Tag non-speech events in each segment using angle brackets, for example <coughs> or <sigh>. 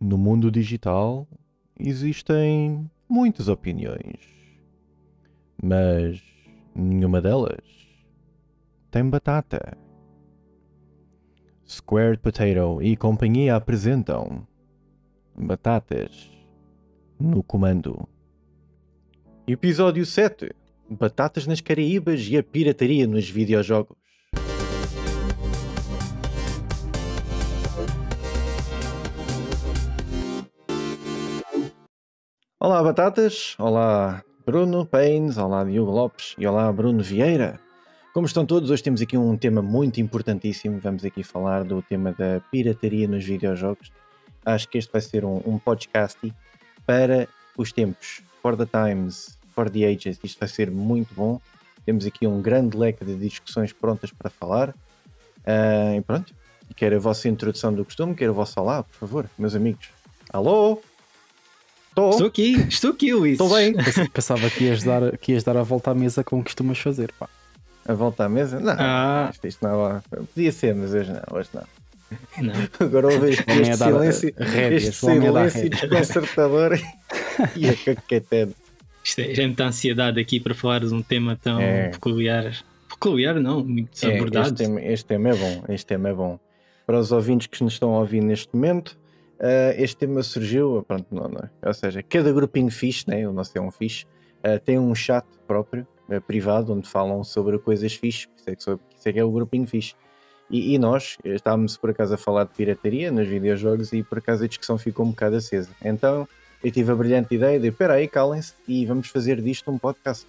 No mundo digital existem muitas opiniões, mas nenhuma delas tem batata. Squared Potato e companhia apresentam Batatas no Comando. Episódio 7 Batatas nas Caraíbas e a pirataria nos videojogos. Olá, Batatas. Olá, Bruno Paines. Olá, Diogo Lopes. E olá, Bruno Vieira. Como estão todos? Hoje temos aqui um tema muito importantíssimo. Vamos aqui falar do tema da pirataria nos videojogos. Acho que este vai ser um, um podcast para os tempos, for the times, for the ages. Isto vai ser muito bom. Temos aqui um grande leque de discussões prontas para falar. Uh, e pronto. Quero a vossa introdução do costume, quero o vosso olá, por favor, meus amigos. Alô? Estou. Estou aqui, estou aqui, Luís. Estou bem. Pensava que ias, dar, que ias dar a volta à mesa como costumas fazer, pá. A volta à mesa? Não, ah. isto, isto não podia ser, mas hoje não, hoje não. Não. <laughs> Agora ouve este, este silêncio, rédeas, este silêncio desconcertador e a caquetete. Isto é, já é muita ansiedade aqui para falar de um tema tão é. peculiar. Peculiar não, muito é, abordado. Este tema, este tema é bom, este tema é bom. Para os ouvintes que nos estão a ouvir neste momento, uh, este tema surgiu, pronto, não, não, ou seja, cada grupinho fixe, né, o nosso é um fixe, uh, tem um chat próprio, uh, privado, onde falam sobre coisas fixe, isso é que, sobre, isso é, que é o grupinho fixe. E, e, nós estávamos por acaso a falar de pirataria nos videojogos e por acaso a discussão ficou um bocado acesa. Então eu tive a brilhante ideia de, espera aí, calem-se e vamos fazer disto um podcast.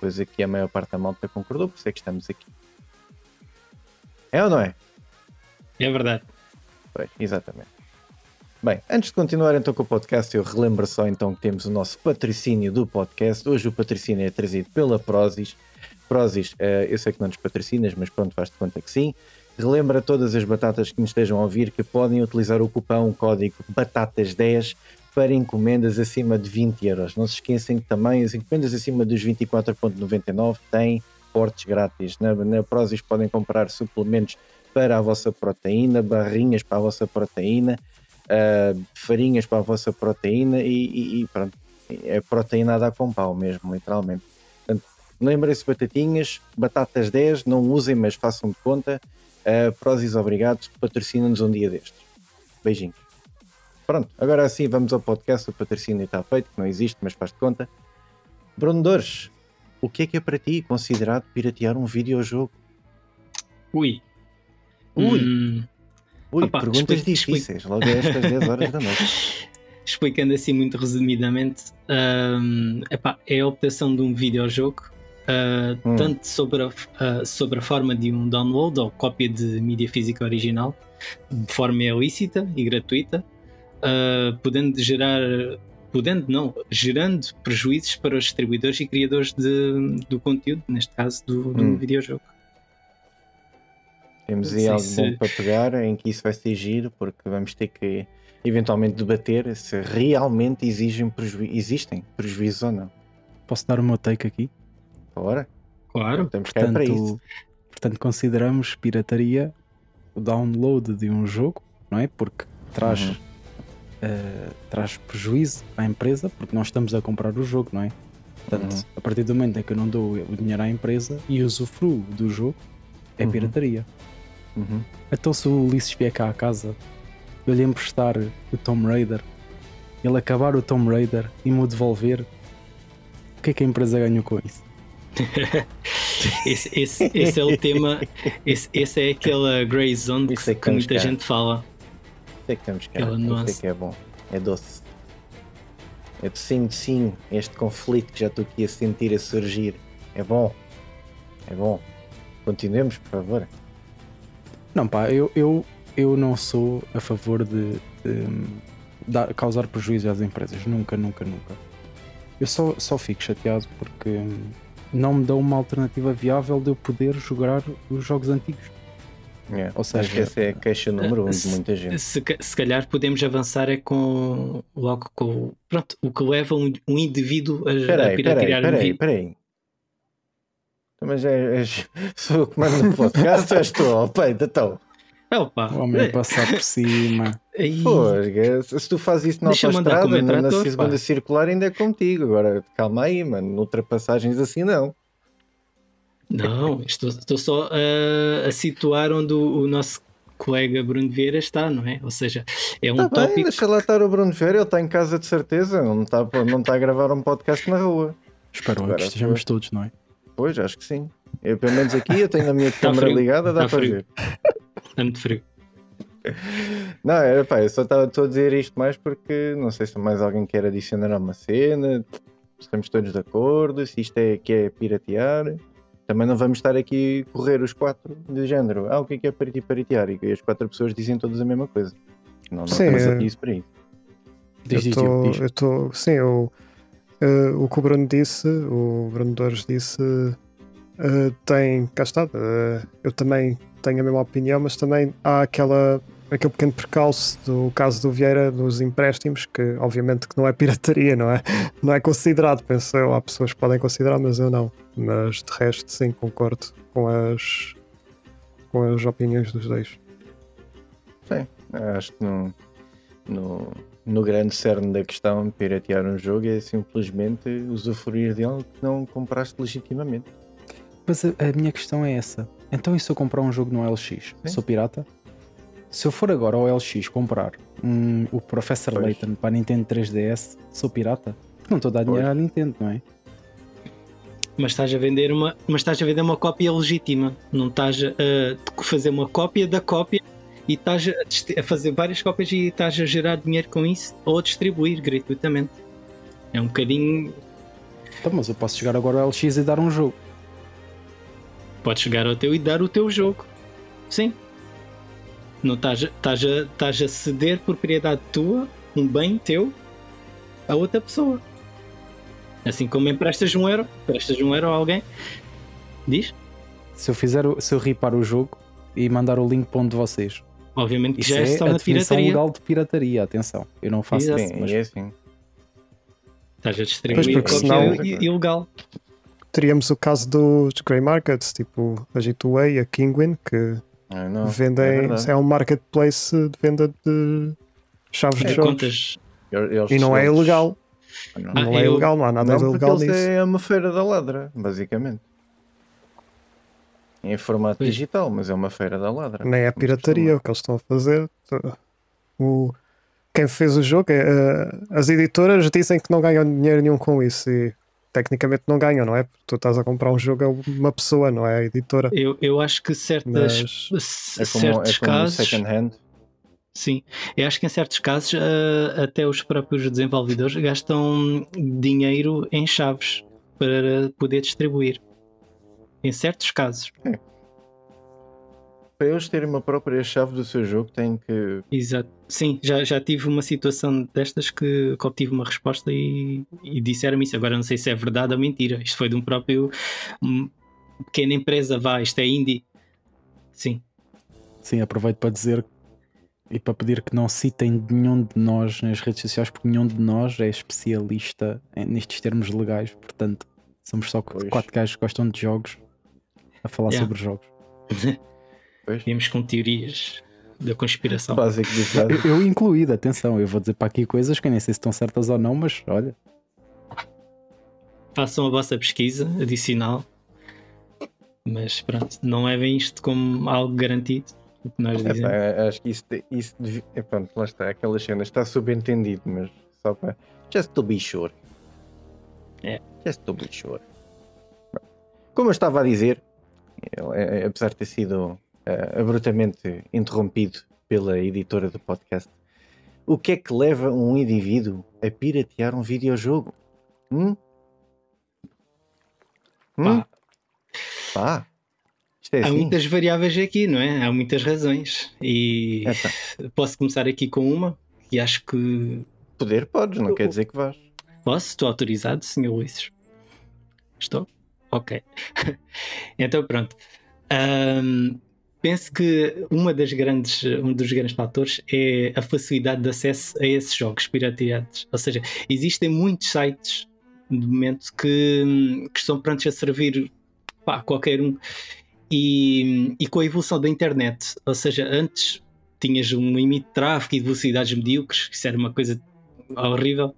Coisa que a maior parte da malta concordou, por isso é que estamos aqui. É ou não é? É verdade. Pois, exatamente. Bem, antes de continuar então com o podcast, eu relembro só então que temos o nosso patrocínio do podcast. Hoje o patrocínio é trazido pela Prozis. Prozis, uh, eu sei que não nos patrocinas, mas pronto, faz-te conta que sim. Relembra todas as batatas que nos estejam a ouvir que podem utilizar o cupão código BATATAS10 para encomendas acima de 20 euros. Não se esqueçam que também as encomendas acima dos 24,99 têm portes grátis. Na, na Prozis podem comprar suplementos para a vossa proteína, barrinhas para a vossa proteína, uh, farinhas para a vossa proteína e, e, e pronto, é proteína a dar com pau mesmo, literalmente. Portanto, lembrem-se batatinhas, batatas 10, não usem, mas façam de conta. Uh, Prozis, obrigado, patrocina-nos um dia destes. Beijinhos. Pronto, agora sim vamos ao podcast, o patrocínio está feito, que não existe, mas faz de conta. Bruno Dores, o que é que é para ti considerado piratear um videojogo? Ui. Ui. Hum, Ui, Opa, perguntas difíceis, logo a estas 10 horas da noite. <laughs> Explicando assim muito resumidamente, um, epá, é a optação de um videojogo, uh, hum. tanto sobre a, uh, sobre a forma de um download ou cópia de mídia física original, de forma ilícita e gratuita, uh, podendo gerar, podendo não, gerando prejuízos para os distribuidores e criadores de, do conteúdo, neste caso do, do hum. videojogo. Temos aí algo se... bom para pegar em que isso vai ser giro, porque vamos ter que eventualmente debater se realmente exigem preju... existem prejuízos ou não. Posso dar o meu take aqui? Bora. Claro. Temos portanto, para isso. Portanto, consideramos pirataria o download de um jogo, não é? Porque traz, uhum. uh, traz prejuízo à empresa, porque nós estamos a comprar o jogo, não é? Portanto, uhum. a partir do momento em que eu não dou o dinheiro à empresa e usufruo do jogo, é uhum. pirataria. Uhum. Então se o Ulisses vier cá a casa, eu lhe emprestar o Tomb Raider, ele acabar o Tomb Raider e me devolver, o que é que a empresa ganhou com isso? <laughs> esse, esse, esse, é o tema, esse, esse é aquela grey zone que, é que, que muita cá. gente fala. Isso é que temos cá, isso é que é bom, é doce. Eu sinto sim este conflito que já estou aqui a sentir a surgir. É bom, é bom. Continuemos, por favor. Não, pá, eu, eu, eu não sou a favor de, de, de causar prejuízo às empresas. Nunca, nunca, nunca. Eu só, só fico chateado porque não me dão uma alternativa viável de eu poder jogar os jogos antigos. Yeah. Ou seja, essa é a queixa número um de muita gente. Se, se calhar podemos avançar é com logo com pronto, o que leva um, um indivíduo a, peraí, a peraí, peraí, peraí. Mas é, és, <laughs> sou o que mando no podcast, és tu, ao peito, então. Opa, O homem é. passar por cima. <laughs> Porra, se tu fazes isso na autostrada, na, na segunda pá. circular ainda é contigo. Agora, calma aí, mano. Ultrapassagens assim não. Não, estou, estou só a, a situar onde o, o nosso colega Bruno Vieira está, não é? Ou seja, é um Tá bem, tópico. deixa lá estar o Bruno Ferreira, ele está em casa de certeza, não está, não está a gravar um podcast na rua. Espero Agora, que estejamos todos, não é? Pois, acho que sim. Eu, pelo menos aqui, eu tenho a minha <laughs> câmera frio, ligada, dá tá para ver. Está <laughs> muito frio. Não, é, pá, eu só estava estou a dizer isto mais porque não sei se mais alguém quer adicionar a uma cena, estamos todos de acordo, se isto é que é piratear. Também não vamos estar aqui a correr os quatro de género. Ah, o que é que é piratear? E as quatro pessoas dizem todas a mesma coisa. Não, não Sim, estamos é. aqui isso para isso. Diz, eu tô, sim, eu, eh, o que o Bruno disse, o Bruno Dores disse, eh, tem, cá está, eh, eu também tenho a mesma opinião, mas também há aquela, aquele pequeno percalço do caso do Vieira dos empréstimos, que obviamente que não é pirataria, não é? Não é considerado, penso eu, há pessoas que podem considerar, mas eu não. Mas de resto, sim, concordo com as, com as opiniões dos dois. Acho que no, no, no grande cerne da questão, piratear um jogo é simplesmente usufruir de algo que não compraste legitimamente. Mas a, a minha questão é essa. Então e se eu comprar um jogo no LX? Sim. Sou pirata? Se eu for agora ao LX comprar um, o Professor Pois. Layton para a Nintendo 3DS, sou pirata? Não estou a dar dinheiro Pois. à Nintendo, não é? Mas estás a vender uma, mas estás a vender uma cópia legítima. Não estás a fazer uma cópia da cópia e estás a, a fazer várias cópias e estás a gerar dinheiro com isso ou a distribuir gratuitamente. É um bocadinho. Então, mas eu posso chegar agora ao LX e dar um jogo. Podes chegar ao teu e dar o teu jogo. Sim. Não estás, a- estás, a, estás a ceder propriedade tua, um bem teu, a outra pessoa. Assim como emprestas um euro, emprestas um euro a alguém. Diz? Se eu fizer, o- se eu ripar o jogo e mandar o link para um de vocês, Obviamente que isso já é é a definição pirataria. legal de pirataria, atenção. Eu não faço Exato. Sim, mas é assim. Estás a Pois, distribuir porque cópia senão- ilegal. Teríamos o caso dos grey markets, tipo a G2A e a Kinguin, que Ah, não, é vendem. verdade. É, um marketplace de venda de chaves de De jogos. contas. E não é ilegal. Não, Ah, não é eu- ilegal, não há nada não ilegal nisso. é uma feira da ladra, basicamente. Em formato Pois. digital, mas é uma feira da ladra. Nem é pirataria o que eles estão a fazer. O, quem fez o jogo, é, eh, as editoras dizem que não ganham dinheiro nenhum com isso e tecnicamente não ganham, não é? Porque tu estás a comprar um jogo a uma pessoa, não é a editora. Eu, eu acho que certas, Mas É como, certos é como casos. second hand. Sim, eu acho que em certos casos ah, até os próprios desenvolvedores gastam dinheiro em chaves para poder distribuir. Em certos casos. Para eles terem uma própria chave do seu jogo, têm que. Exato. Sim, já, já tive uma situação destas que, que obtive uma resposta e, e disseram-me isso. Agora não sei se é verdade ou mentira. Isto foi de um próprio pequena empresa, vá, isto é indie. Sim, sim, aproveito para dizer e para pedir que não citem nenhum de nós nas redes sociais, porque nenhum de nós é especialista nestes termos legais, portanto, somos só Pois. quatro gajos que gostam de jogos a falar Yeah. sobre jogos. Viemos <laughs> com teorias da conspiração. Usar. Eu, eu incluído, atenção, eu vou dizer para aqui coisas que eu nem sei se estão certas ou não, mas olha, façam a vossa pesquisa adicional. Mas pronto, não levem isto como algo garantido. O que nós Epá, dizemos. acho que isso, isso devia- é, pronto, lá está, aquelas cenas, está subentendido, mas só para. Just to be sure. É. Just to be sure. Como eu estava a dizer, é- é- apesar de ter sido eh, abruptamente interrompido pela editora do podcast, o que é que leva um indivíduo a piratear um videojogo? Hum? Hum? Pá, Pá. É há assim. muitas variáveis aqui, não é? Há muitas razões. E Epá, posso começar aqui com uma, que acho que poder podes, não quer dizer que vais. posso, estou autorizado, Sr. Luís. Estou? Ok. <laughs> então pronto. Ahm, penso que uma das grandes, um dos grandes fatores é a facilidade de acesso a esses jogos pirateados. Ou seja, existem muitos sites de momento que, que estão prontos a servir pá, qualquer um. e, e com a evolução da internet, ou seja, antes tinhas um limite de tráfego e de velocidades medíocres, isso era uma coisa horrível,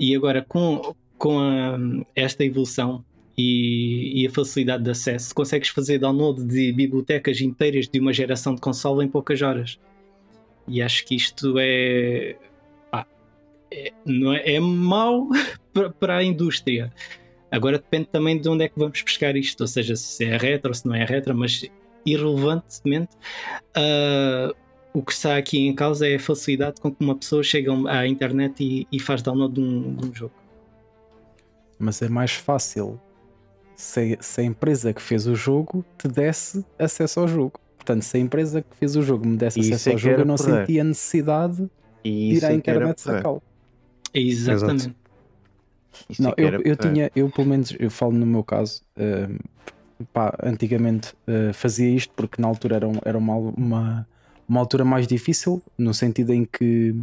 e agora com, com a, esta evolução e, e, a facilidade de acesso, consegues fazer download de bibliotecas inteiras de uma geração de console em poucas horas. E acho que isto é. Pá, é, não é, é mau <laughs> para a indústria. Agora depende também de onde é que vamos buscar isto, ou seja, se é retro, se não é retro, mas irrelevantemente, uh, o que está aqui em causa é a facilidade com que uma pessoa chega à internet e, e faz download de um, de um, jogo. Mas é mais fácil se, se, a empresa que fez o jogo te desse acesso ao jogo. Portanto, se a empresa que fez o jogo me desse acesso é ao jogo, eu não sentia necessidade de ir à é internet sacá-lo. Exatamente. Exato. Não, eu, eu tinha, eu pelo menos, eu falo no meu caso, uh, pá, antigamente uh, fazia isto porque na altura era, um, era uma, uma, uma altura mais difícil, no sentido em que,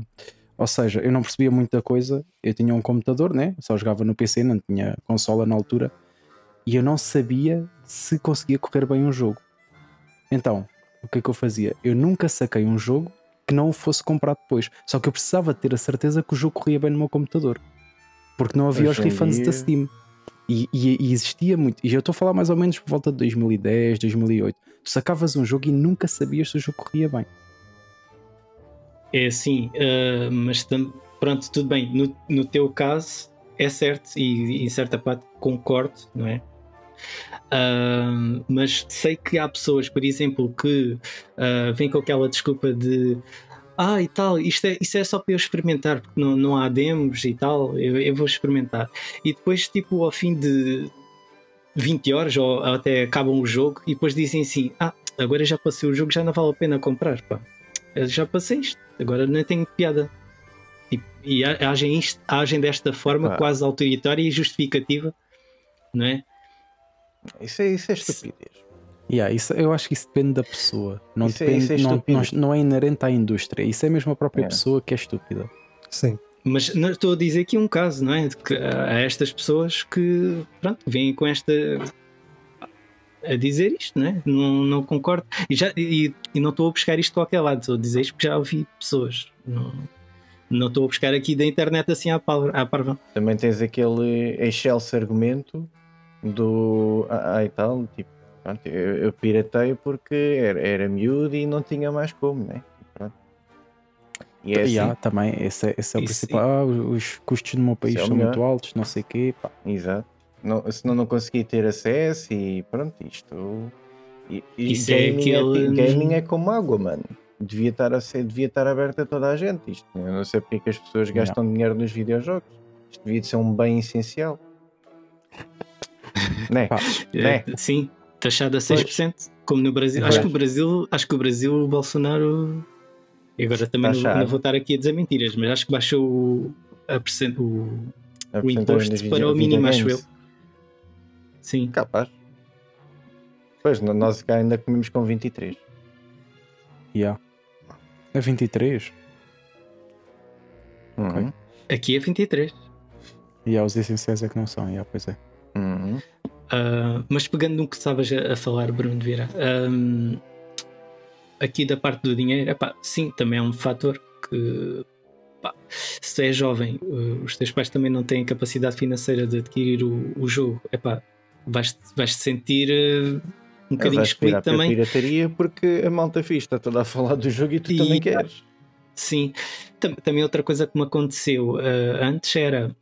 ou seja, eu não percebia muita coisa, eu tinha um computador, né? só jogava no PC, não tinha consola na altura, e eu não sabia se conseguia correr bem um jogo. Então, o que é que eu fazia? Eu nunca saquei um jogo que não o fosse comprar depois, só que eu precisava ter a certeza que o jogo corria bem no meu computador porque não havia Hoje os refunds dia... da Steam. E, e, e, existia muito. E eu estou a falar mais ou menos por volta de 2010, 2008. Tu sacavas um jogo e nunca sabias se o jogo corria bem. É assim, uh, mas pronto, tudo bem. No, no teu caso é certo e em certa parte concordo, não é? Uh, mas sei que há pessoas, por exemplo, que uh, vêm com aquela desculpa de ah, e tal, isto é, isto é só para eu experimentar, porque não, não há demos e tal, eu, eu vou experimentar. E depois, tipo, ao fim de 20 horas, ou até acabam o jogo, e depois dizem assim: Ah, agora já passei o jogo, já não vale a pena comprar, pá. Eu já passei isto, agora não tenho piada. E, e agem, isto, agem desta forma, ah. quase autoritária e justificativa, não é? Isso é, isso é estupidez. Yeah, isso, eu acho que isso depende da pessoa. Não, isso é- depende, é, é não, não, não, é inerente à indústria. Isso é mesmo a própria é. pessoa que é estúpida. Sim. Mas não, estou a dizer aqui um caso, não é? Que há estas pessoas que pronto, vêm com esta a dizer isto, não é? Não, não concordo. E, já, e, e não estou a buscar isto de qualquer lado, estou a dizer isto porque já ouvi pessoas. Não, não estou a buscar aqui da internet assim à, à parva. Também tens aquele excelso argumento do. Ah, e tal, tipo Pronto, eu, eu piratei porque era, era miúdo e não tinha mais como, né? Pronto. E é assim. também, esse, é, esse é o Isso, principal. Ah, os custos no meu país é são muito altos, não sei o quê. Pá. Exato. Não, senão não consegui ter acesso e pronto, isto. E, e Isso é gaming, é aquele... é, gaming é como água, mano. Devia estar, a ser, devia estar aberto a toda a gente. Isto, eu não sei porque é que as pessoas gastam não. dinheiro nos videojogos. Isto devia ser um bem essencial. Né? né? Sim, taxado a 6%, pois. como no Brasil. Acho que o Brasil, acho que o Brasil, o Bolsonaro. E agora também não, não, vou estar aqui a dizer mentiras, mas acho que baixou o, a percent, o, a o imposto para o mínimo, acho eu. Sim. Capaz. Pois, nós cá ainda comemos com 23. Yeah. É 23? Uhum. Okay. Aqui é 23. E yeah, os essenciais é que não são, yeah, pois é. Uhum. Uh, mas pegando no que estavas a, a, falar, Bruno Vieira, um, aqui da parte do dinheiro, epá, sim, também é um fator que se é jovem, uh, os teus pais também não têm capacidade financeira de adquirir o, o jogo, epá, vais, vais te sentir uh, um bocadinho excluído também. pirataria porque a malta fixe está toda a falar do jogo e tu e, também queres. Sim, também outra coisa que me aconteceu antes era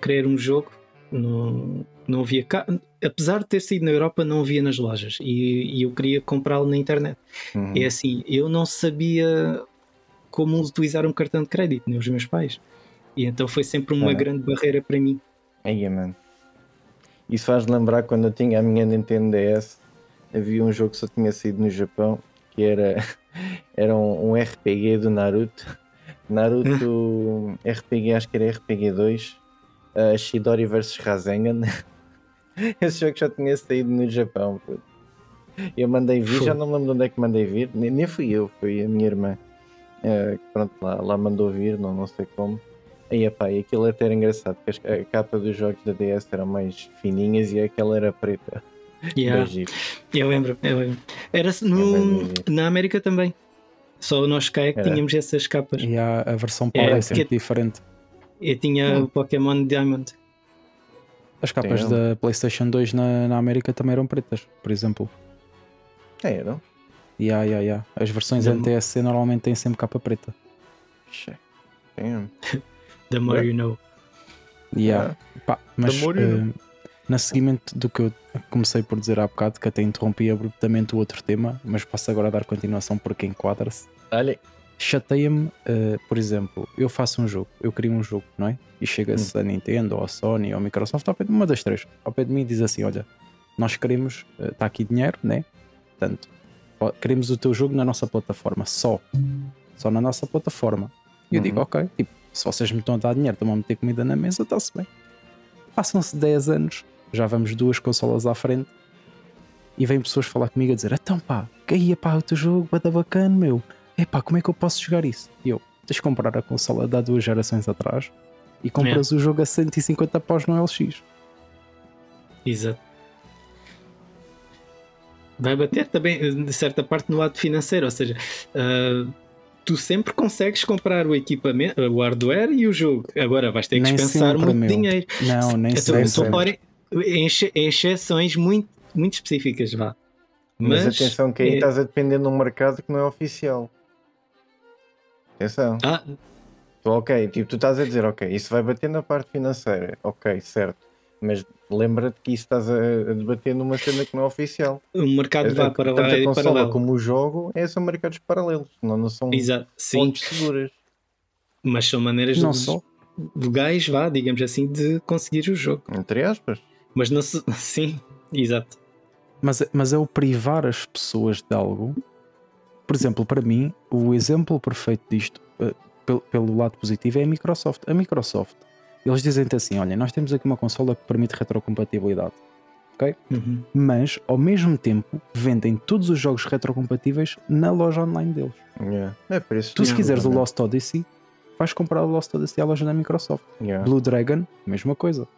querer um jogo no, não havia cá, apesar de ter sido na Europa, não havia nas lojas e, e eu queria comprá-lo na internet. Uhum. É assim, eu não sabia como utilizar um cartão de crédito, nem os meus pais, e então foi sempre uma grande barreira para mim. Aí, mano. Isso faz lembrar quando eu tinha a minha Nintendo DS, havia um jogo que só tinha sido no Japão, que era, <laughs> era um, um RPG do Naruto. Naruto <laughs> RPG, acho que era RPG 2, uh, Shidori vs Rasengan. <laughs> Esse jogo já tinha saído no Japão. Puto. Eu mandei vir, já não me lembro de onde é que mandei vir, nem, nem fui eu, foi a minha irmã. Uh, pronto, lá, lá mandou vir, não, não sei como. Aí, epá, e aquilo até era engraçado, porque a capa dos jogos da DS eram mais fininhas e aquela era preta. Yeah. Eu lembro, eu lembro. Era É no, na América também. Só nós cá é que Era? tínhamos essas capas. E há a versão É, Power é sempre que- diferente. Eu tinha Hum. o Pokémon Diamond. As capas Tem. da PlayStation 2 na, na América também eram pretas, por exemplo. É, não? Yeah, yeah, yeah. As versões Da- NTSC normalmente têm sempre capa preta. Che. <laughs> Damn. The more you know. Yeah. Pá, mas more you know. na seguimento do que eu comecei por dizer há bocado, que até interrompi abruptamente o outro tema, mas posso agora dar continuação porque enquadra-se. Olha, Chateia-me, eh, por exemplo, eu faço um jogo, eu crio um jogo, não é? E chega-se Hum. a Nintendo, ou a Sony, ou a Microsoft, ao pé de uma das três, ao pé de mim e diz assim: Olha, nós queremos, está aqui dinheiro, né? Portanto, queremos o teu jogo na nossa plataforma, só. Só na nossa plataforma. E eu Uhum. digo: Ok, tipo, se vocês me estão a dar dinheiro, estão a meter comida na mesa, está-se bem. Passam-se 10 anos, já vamos duas consolas à frente. E vêm pessoas falar comigo a dizer: Então pá, aí pá, o teu jogo, bada bacana, meu. Epá, como é que eu posso jogar isso? E eu, tens de comprar a consola de há duas gerações atrás e compras o jogo a 150 paus no LX. Exato. Vai bater também, de certa parte, no lado financeiro, ou seja, ah, tu sempre consegues comprar o equipamento, o hardware e o jogo. Agora vais ter que Nem dispensar sempre, muito meu. dinheiro. Não, nem Então, sempre. só fora em, em exceções muito, muito específicas, vá. mas, Mas, atenção que aí é- estás a depender de um mercado que não é oficial. Atenção. Ah, Tu, ok, tipo, tu estás a dizer, ok, isso vai bater na parte financeira, ok, certo. Mas lembra-te que isso estás a, a debater numa cena que não é oficial. o mercado vá para Tanto lá a e para consola lá. como o jogo é, são mercados paralelos, não, não são Exato, sim, fontes seguras. mas são maneiras Não de- só. legais, vá, digamos assim, de conseguir o jogo. Entre aspas. Mas não se... <laughs> Sim, exato. Mas, mas é o privar as pessoas de algo. Por exemplo, para mim, o exemplo perfeito disto, eh, pelo, pelo lado positivo, é a Microsoft. A Microsoft, eles dizem-te assim: olha, nós temos aqui uma consola que permite retrocompatibilidade, Uhum. mas ao mesmo tempo vendem todos os jogos retrocompatíveis na loja online deles. Yeah. É por isso. Tu, se quiseres o Lost Odyssey, vais comprar o Lost Odyssey à loja da Microsoft. Yeah. Blue Dragon, mesma coisa.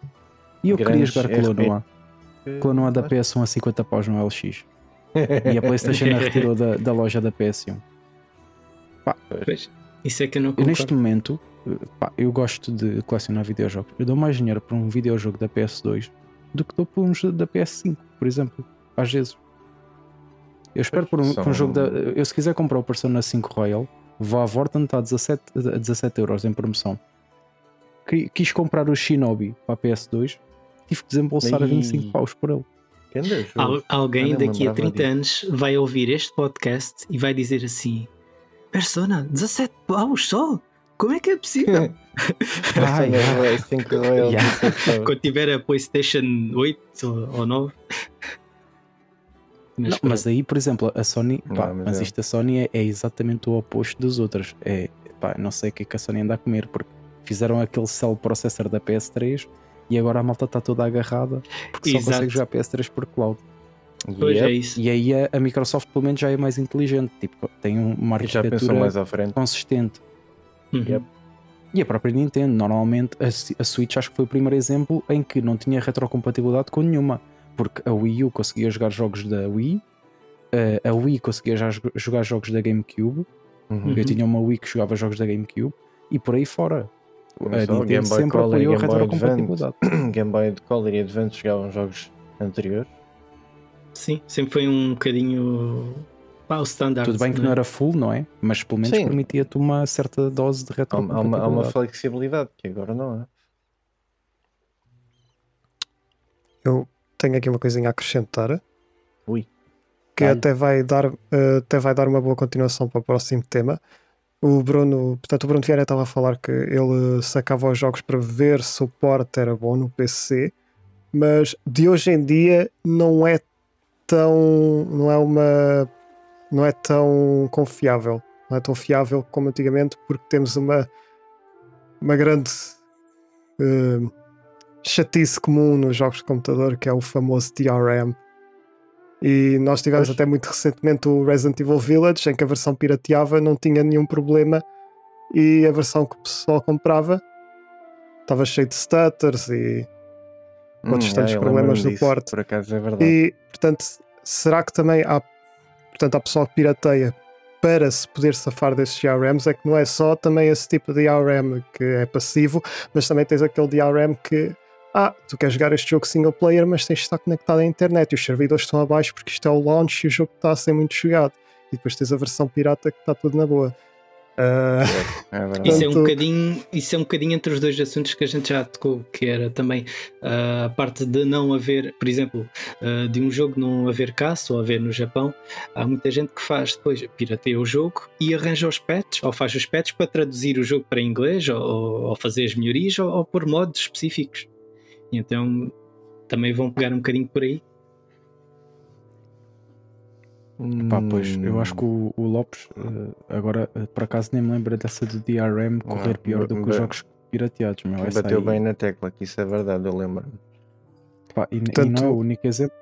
E eu queria Grandes jogar Clonoa. Clonoa da PS1 a 50 paus no LX. <laughs> E a PlayStation <laughs> a retirou da, da loja da PS1. Pois, isso é que eu não concordo. neste momento, pá, eu gosto de colecionar videojogos. Eu dou mais dinheiro para um videojogo da PS2 do que dou por um jogo da PS5, por exemplo. Às vezes. Eu espero por um, por um jogo da. Eu, se quiser comprar o Persona 5 Royal, vou à Vorten, está a 17, a 17 euros em promoção. Qui- Quis comprar o Shinobi para a PS2, tive que desembolsar a Ih. 25 paus por ele. Al- alguém daqui a lembrava 30 anos vai ouvir este podcast e vai dizer assim: Persona, 17 paus só? Como é que é possível? Ah, é 5 Royal. Yeah. Quando tiver a PlayStation 8 ou, ou 9. Mas, Não, mas aí, por exemplo, a Sony, Não, pá, mas mas é. isto a Sony é, é exatamente o oposto dos outros. É, pá, não sei o que é que a Sony anda a comer, porque fizeram aquele cell processor da PS3 e agora a malta está toda agarrada porque só consegue jogar PS3 por cloud. Pois é Yep. isso. E aí a, a Microsoft pelo menos já é mais inteligente, tipo, tem um- uma arquitetura mais à frente. consistente. Uhum. Yep. E a própria Nintendo, normalmente a, a Switch acho que foi o primeiro exemplo em que não tinha retrocompatibilidade com nenhuma, porque a Wii U conseguia jogar jogos da Wii, eh, a Wii conseguia já jo- jogar jogos da GameCube, Uhum. eu tinha uma Wii que jogava jogos da GameCube e por aí fora. A Mas só Nintendo Game Boy sempre Color e apoiou a Game Boy retrocompatibilidade. <clears throat> Game Boy Color e Advance jogavam jogos anteriores. Sim, sempre foi um bocadinho. Pá, o standard. Tudo bem que né? não era full, não é? Mas pelo menos Sim. permitia-te uma certa dose de Há, há uma, há uma retrocompatibilidade. flexibilidade que agora não é. Eu tenho aqui uma coisinha a acrescentar. Ui. Que até vai, dar, eh, até vai dar uma boa continuação para o próximo tema. O Bruno, portanto, o Bruno Vieira estava a falar que ele sacava os jogos para ver se o port era bom no PC, mas de hoje em dia não é tão, não é uma, não é tão confiável, não é tão fiável como antigamente, porque temos uma, uma grande eh, chatice comum nos jogos de computador, que é o famoso DRM. E nós tivemos Pois. até muito recentemente o Resident Evil Village, em que a versão pirateava não tinha nenhum problema e a versão que o pessoal comprava estava cheio de stutters e outros Hum, tantos é, problemas do porte. Por acaso é verdade. E, portanto, será que também há, portanto, há pessoal que pirateia para se poder safar desses DRMs? É que não é só também esse tipo de DRM que é passivo, mas também tens aquele DRM que, ah, tu queres jogar este jogo single player, mas tens de estar conectado à internet e os servidores estão abaixo porque isto é o launch e o jogo está a ser muito jogado. E depois tens a versão pirata que está tudo na boa. Ah, É <laughs> verdade. Isso é, um bocadinho, isso é um bocadinho entre os dois assuntos que a gente já tocou, que era também ah, a parte de não haver, por exemplo, ah, de um jogo não haver cá, só haver no Japão, há muita gente que faz depois, pirateia o jogo e arranja os patches, ou faz os patches para traduzir o jogo para inglês, ou, ou fazer as melhorias, ou, ou por modos específicos. E então também vão pegar um bocadinho por aí. Pá, pois, eu acho que Hum. o, o Lopes, eh, agora eh, por acaso nem me lembro dessa do DRM correr Não, pior do que os jogos pirateados, meu. Bateu aí- bem na tecla, que isso é verdade, eu lembro. pá, e, e Portanto, não é o único exemplo.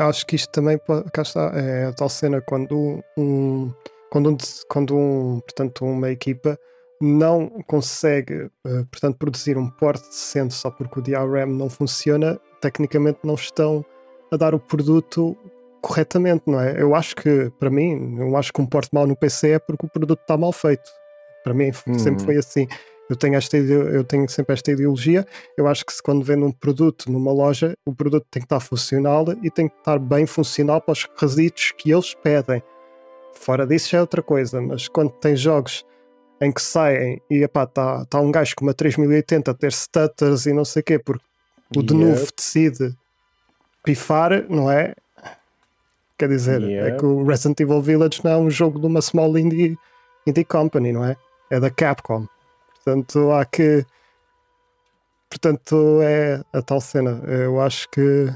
acho que isto também pode- cá está, é a tal cena quando um quando um, quando um portanto uma equipa não consegue eh, portanto produzir um porte decente só porque o DRM não funciona tecnicamente não estão a dar o produto corretamente não é eu acho que para mim eu acho que um porte mau no PC é porque o produto está mal feito para mim sempre Uhum. foi assim eu tenho esta eu tenho sempre esta ideologia eu acho que se quando vendo um produto numa loja, o produto tem que estar funcional e tem que estar bem funcional para os requisitos que eles pedem. Fora disso já é outra coisa, mas quando tem jogos em que saem e está tá um gajo com uma 3080 a ter stutters e não sei o quê, porque o de Yep. novo decide pifar, não é? Quer dizer, é Yep. que o Resident Evil Village não é um jogo de uma small indie, indie company, não é? É da Capcom. Portanto, há que. Portanto, é a tal cena. Eu acho que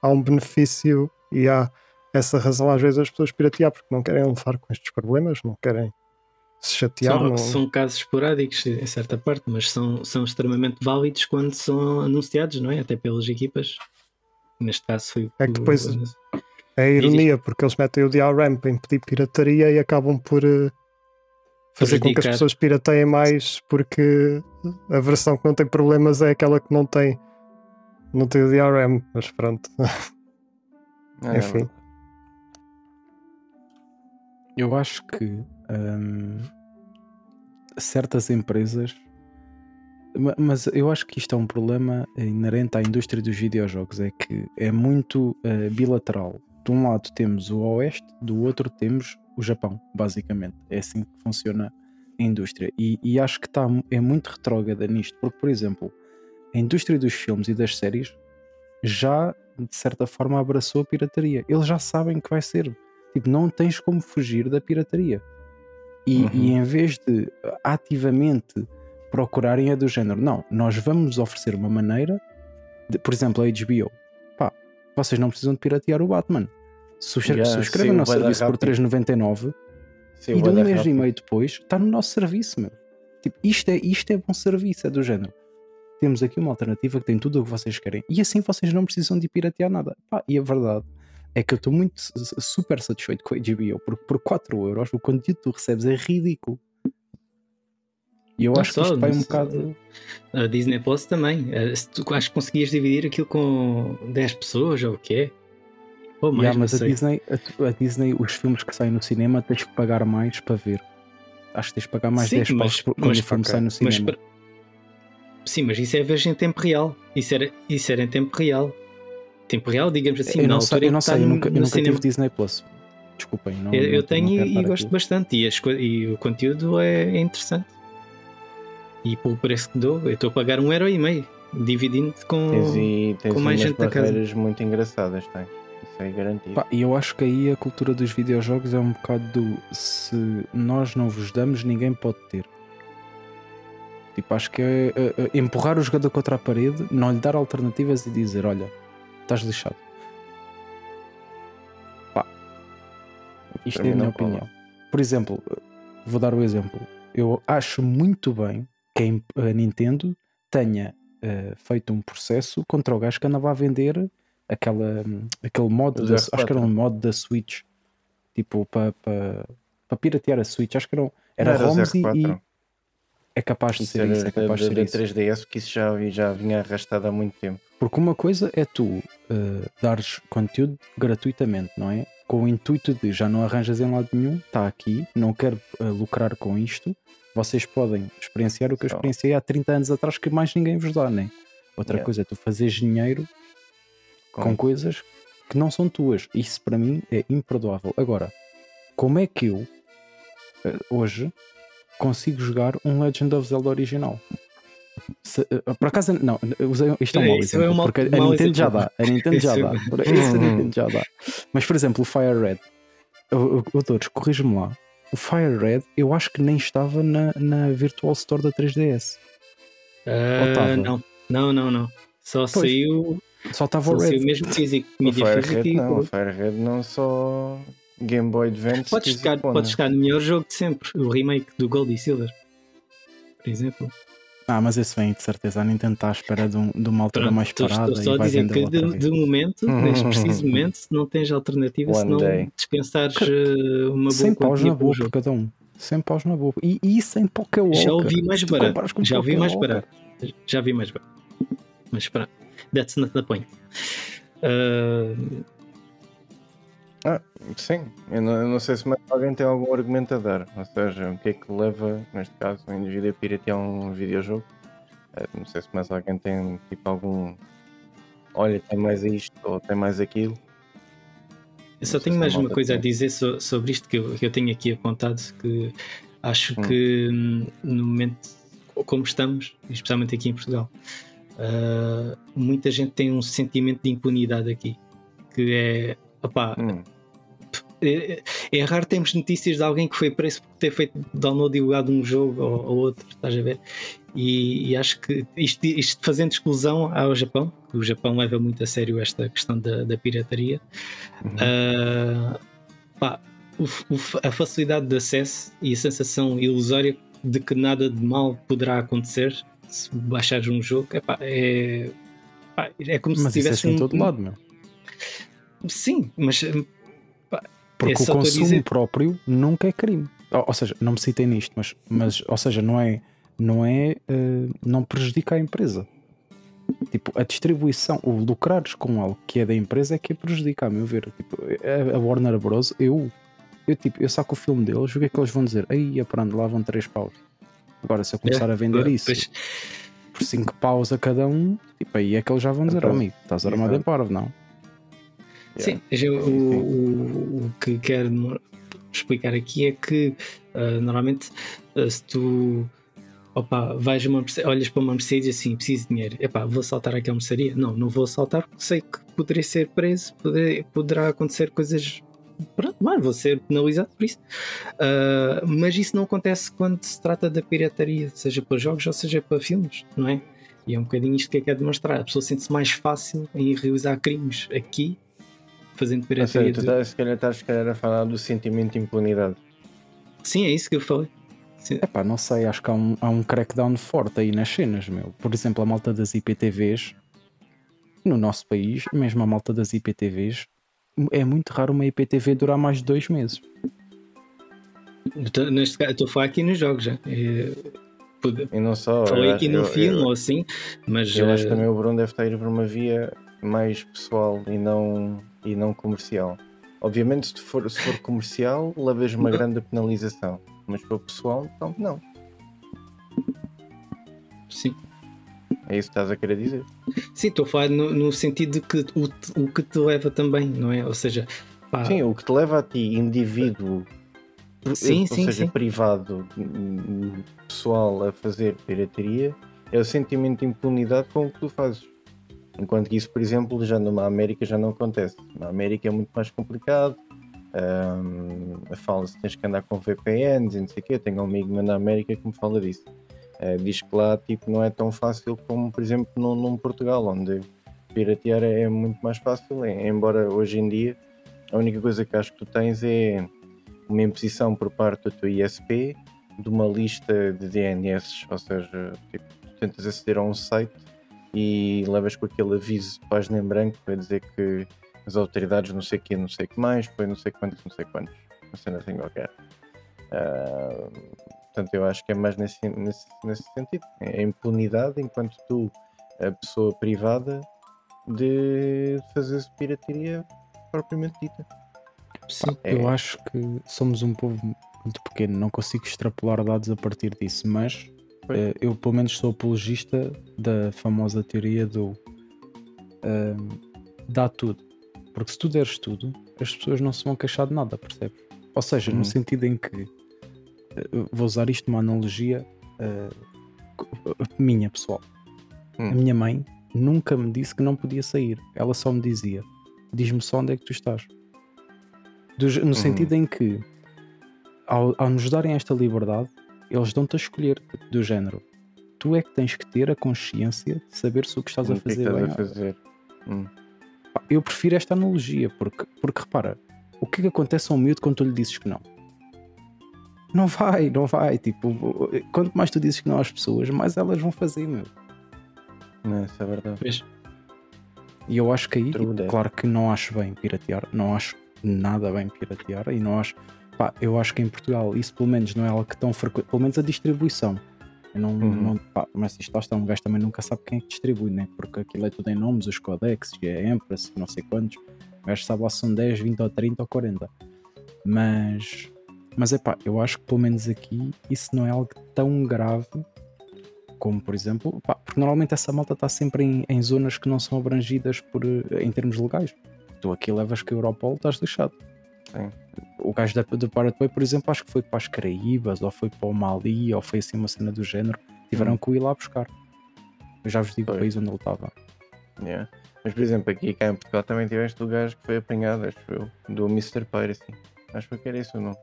há um benefício e há essa razão às vezes as pessoas piratear porque não querem levar com estes problemas, não querem se chatear. São, são casos esporádicos em certa parte, mas são, são extremamente válidos quando são anunciados, não é? Até pelas equipas. Neste caso foi. É que o- depois- É a ironia, porque eles metem o DRM para impedir pirataria e acabam por eh, fazer com que as pessoas pirateiem mais porque a versão que não tem problemas é aquela que não tem não tem o DRM, mas pronto. É <laughs> Enfim. Eu acho que hum, certas empresas. ma- Mas eu acho que isto é um problema inerente à indústria dos videojogos. É que é muito eh, bilateral. De um lado temos o Oeste, do outro temos o Japão, basicamente. É assim que funciona a indústria. E, e acho que tá, é muito retrógrada nisto. Porque, por exemplo, a indústria dos filmes e das séries já, de certa forma, abraçou a pirataria. Eles já sabem que vai ser. Tipo, não tens como fugir da pirataria. E, Uhum. e em vez de ativamente procurarem é do género, não, nós vamos oferecer uma maneira, de, por exemplo, a HBO, pá, vocês não precisam de piratear o Batman. Subscre- Yeah, subscrevam sim, o nosso serviço por rápido. 3,99 Sim, e de um mês e meio depois está no nosso serviço, meu. Tipo, isto é, isto é bom serviço, é do género. Temos aqui uma alternativa que tem tudo o que vocês querem. E assim vocês não precisam de piratear nada. Pá, e a verdade é que eu estou muito super satisfeito com a HBO, porque por 4 euros o conteúdo que tu recebes é ridículo. E eu Não acho só, que isto vai um mas- bocado. A Disney Plus também. Eh, se tu, acho que conseguias dividir aquilo com 10 pessoas ou o quê? Ou mais, Yeah, mas a sei. Disney, a, a Disney, os filmes que saem no cinema, tens que pagar mais para ver. Acho que tens que pagar mais Sim, 10 mas- por- quando mas- o filme sai no Mas cinema. para- Sim, mas isso é ver em tempo real. Isso era, isso era em tempo real. Tempo real, digamos assim, eu na não sei, eu não sei, eu no- nunca, eu nunca cinema. tive Disney Plus. Desculpem, não, Eu, eu tenho não e, e gosto bastante e, as e o conteúdo é, é interessante. E pelo preço que dou, eu estou a pagar um euro e meio, dividindo com. Tens, e, tens com mais gente na casa. muito engraçadas, tens. Isso é garantido. E eu acho que aí a cultura dos videojogos é um bocado do se nós não vos damos, ninguém pode ter. Tipo, acho que é, é, é empurrar o jogador contra a parede, não lhe dar alternativas e dizer: Olha, estás lixado. Pá, isto Para é a minha opinião. Por exemplo, vou dar o exemplo. Eu acho muito bem que a Nintendo tenha eh, feito um processo contra o gajo que andava a vender aquela, aquele mod, da, R4. acho que era um mod da Switch, tipo para pa, pa piratear a Switch. Acho que era, um- era era ROMs e, R4. e- é capaz de Isso ser era isso, é capaz de ser da isso. 3DS, porque isso já, já vinha arrastado há muito tempo. Porque uma coisa é tu eh, dares conteúdo gratuitamente, não é? Com o intuito de já não arranjas em lado nenhum, está aqui, não quero eh, lucrar com isto, vocês podem experienciar o que eu experienciei há 30 anos atrás que mais ninguém vos dá, né? Outra Yeah. coisa é tu fazeres dinheiro com Com- coisas que não são tuas. Isso para mim é imperdoável. Agora, como é que eu eh, hoje consigo jogar um Legend of Zelda original? Se, eh, por acaso, não, usei, isto é um É, mau isso é um exemplo, mau- porque a Nintendo já dá. A Nintendo já <laughs> dá. é- Por- Isso a Uhum. Nintendo já dá. Mas, por exemplo, o Fire Red, Dores, corrige-me lá. O Fire Red, eu acho que nem estava na, na Virtual Store da 3DS. Ah, tava? não, não, não, não. Só Pois. saiu, Só estava o saiu Red. mesmo físico, O mídia física Firehead e não, o Firehead não só Game Boy Advance. Podes Zipona. podes ficar no melhor jogo de sempre, o remake do Gold e Silver. Por exemplo. Ah, mas esse vem de certeza. A Nintendo está à espera de, um- de uma altura Pronto, mais parada estou só a dizer que de, de momento, <laughs> neste preciso momento, não tens alternativa One se não day. dispensares eh, uma boa 100 paus na boa por cada um. 100 paus na boa. E, e isso em Pokéwalker. Já ouvi mais Se barato. Já ouvi mais barato. Já vi mais barato. Mas pronto, that's not the point. Ah, Sim, eu não, eu não sei se mais alguém tem algum argumento a dar. Ou seja, o que é que leva, neste caso, um indivíduo a piratear um videojogo? Eh, Não sei se mais alguém tem tipo algum. Olha, tem mais isto ou tem mais aquilo. Eu só tenho mais uma coisa a dizer so- sobre isto que eu, que eu tenho aqui apontado, que acho Hum. que hum, no momento como estamos, especialmente aqui em Portugal, ah, muita gente tem um sentimento de impunidade aqui, que é, opá, Hum, é, é raro termos notícias de alguém que foi preso por ter feito download ilegado de um jogo ou, ou outro, estás a ver? E, e acho que isto, isto fazendo exclusão ao Japão, que o Japão leva muito a sério esta questão da, da pirataria, uhum. ah, pá, o o a facilidade de acesso e a sensação ilusória de que nada de mal poderá acontecer se baixares um jogo epá, é, pá, é como Mas se isso é tivesse assim em um, todo lado, meu. Sim, mas Porque É o consumo dizer- próprio nunca é crime. Ou, ou seja, não me citem nisto, mas, mas ou seja, não é, não é, eh, não prejudica a empresa. Tipo, a distribuição, o lucrares com algo que é da empresa é que a prejudica, a meu ver. Tipo, a, Warner Bros. Eu, eu, tipo, eu saco o filme deles, o que é que eles vão dizer? Aí, pronto, lá vão 3 paus. Agora, se eu começar a vender isso Pois, por 5 paus a cada um, tipo, aí é que eles já vão dizer, Então, amigo, estás armado em parvo, não? Sim, eu- o, o, que quero explicar aqui é que ah, normalmente ah, se tu opa, vais a uma, olhas para uma Mercedes e assim, preciso de dinheiro, epá, vou saltar aqui à mercearia? Não, não vou saltar porque sei que poderei ser preso, poderá acontecer coisas. Pronto, mas vou ser penalizado por isso. Ah, mas isso não acontece quando se trata da pirataria, seja para jogos ou seja para filmes, não é? E é um bocadinho isto que é que é demonstrar. A pessoa sente-se mais fácil em realizar crimes aqui, fazendo pirataria. seja, tu estás, se calhar estás se calhar, a falar do sentimento de impunidade. Sim, é isso que eu falei. Sim. Epá, não sei, acho que há um, há um crackdown forte aí nas cenas, meu. Por exemplo, a malta das IPTVs no nosso país, mesmo a malta das IPTVs, é muito raro uma IPTV durar mais de dois meses. Então, Neste caso, estou a falar aqui nos jogos já. É, E não só. falei eu aqui acho- num eu- filme eu- ou assim, mas Eu acho que eh, também o Bruno deve estar a ir por uma via mais pessoal e não, e não comercial. Obviamente, se for, se for comercial, levas uma Não. grande penalização. Mas se for pessoal, então não. sim. É isso que estás a querer dizer. Sim, estou a falar no, no sentido de que o, o que te leva também, não é? Ou seja, pá, Sim, o que te leva a ti, indivíduo, Sim, ou sim, seja, sim. privado, hum, pessoal, a fazer pirataria, é o sentimento de impunidade com o que tu fazes. Enquanto que isso, por exemplo, já numa América já não acontece. Na América é muito mais complicado. hum, Fala-se tens que andar com VPNs e não sei o quê. Eu tenho um amigo na América que me fala disso. Eh, diz que lá tipo, não é tão fácil como, por exemplo, num, num Portugal, onde piratear é, é muito mais fácil. em- Embora hoje em dia a única coisa que acho que tu tens é uma imposição por parte do teu ISP de uma lista de DNS, ou seja, tipo, tu tentas aceder a um site e levas com aquele aviso de página em branco para dizer que as autoridades não sei o que, não sei o que mais, foi não sei quantos, não sei quantos, uma cena assim qualquer. Ah, Portanto, eu acho que é mais nesse, nesse, nesse sentido. É a impunidade enquanto tu, a pessoa privada, de fazer pirataria propriamente dita. Sim, é. eu acho que somos um povo muito pequeno, não consigo extrapolar dados a partir disso, mas uh, eu pelo menos sou apologista da famosa teoria do uh, dá tudo. Porque se tu deres tudo, as pessoas não se vão queixar de nada, percebes? Ou seja, no uhum. sentido em que uh, vou usar isto uma analogia minha pessoal. Hum. A minha mãe nunca me disse que não podia sair. Ela só me dizia: diz-me só onde é que tu estás. Do, no uhum. sentido em que, ao, ao, nos darem esta liberdade, eles dão-te a escolher, do género. Tu é que tens que ter a consciência de saber se o que estás a fazer é bem. A fazer. Hum. Eu prefiro esta analogia, porque, porque repara, o que, é que acontece a um miúdo quando tu lhe dizes que não? Não vai, não vai. Tipo, quanto mais tu dizes que não às pessoas, mais elas vão fazer, meu. Não, isso é verdade. Pois. E eu acho que aí, tipo, claro que não acho bem piratear, não acho nada bem piratear e não acho. Pá, eu acho que em Portugal isso pelo menos não é algo que tão frequente, pelo menos a distribuição. Eu não, uhum. não pá, mas isto está, um gajo também nunca sabe quem é que distribui, né? Porque aquilo é tudo em nomes, os codecs, a é Empress, não sei quantos. O gajo sabe se são 10, 20 ou 30 ou 40. Mas, mas é pá, eu acho que pelo menos aqui isso não é algo tão grave como por exemplo, pá, porque normalmente essa malta está sempre em, em, zonas que não são abrangidas por, em termos legais. Tu aqui levas que a Europol estás deixado. Sim. O gajo da, do Pirate por exemplo, acho que foi para as Caraíbas, ou foi para o Mali, ou foi assim uma cena do género. Tiveram hum. que ir lá buscar. Eu já vos digo foi. o país onde ele estava. Yeah. Mas por exemplo, aqui cá em Portugal também tiveste o gajo que foi apanhado, acho eu, do Mr. Piracy. Acho que era isso o nome.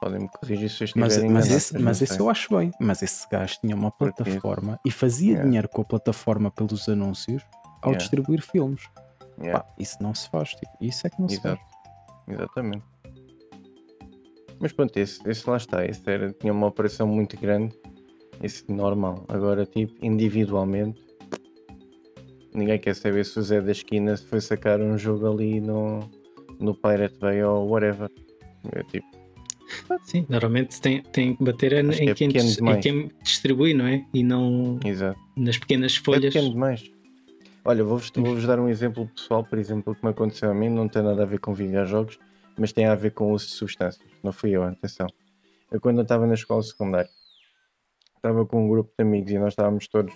Podem-me corrigir se eu mas, mas esse, mas esse eu acho bem. Mas esse gajo tinha uma plataforma e fazia yeah. dinheiro com a plataforma pelos anúncios ao yeah. distribuir filmes. Yeah. Pá, isso não se faz. Tipo, isso é que não Exato. se faz. Exatamente. Mas pronto, esse, esse lá está. Esse era, tinha uma operação muito grande. Esse normal. Agora, tipo, individualmente, ninguém quer saber se o Zé da esquina foi sacar um jogo ali no, no Pirate Bay ou whatever. É tipo, Sim, normalmente tem, tem que bater em, que é quem, em, quem, distribui, não é? E não Exato. nas pequenas folhas. É pequeno demais. Olha, vou-vos vou dar um exemplo pessoal, por exemplo, que me aconteceu a mim, não tem nada a ver com videojogos, mas tem a ver com o uso de substâncias. Não fui eu, atenção. Eu quando eu estava na escola secundária, estava com um grupo de amigos e nós estávamos todos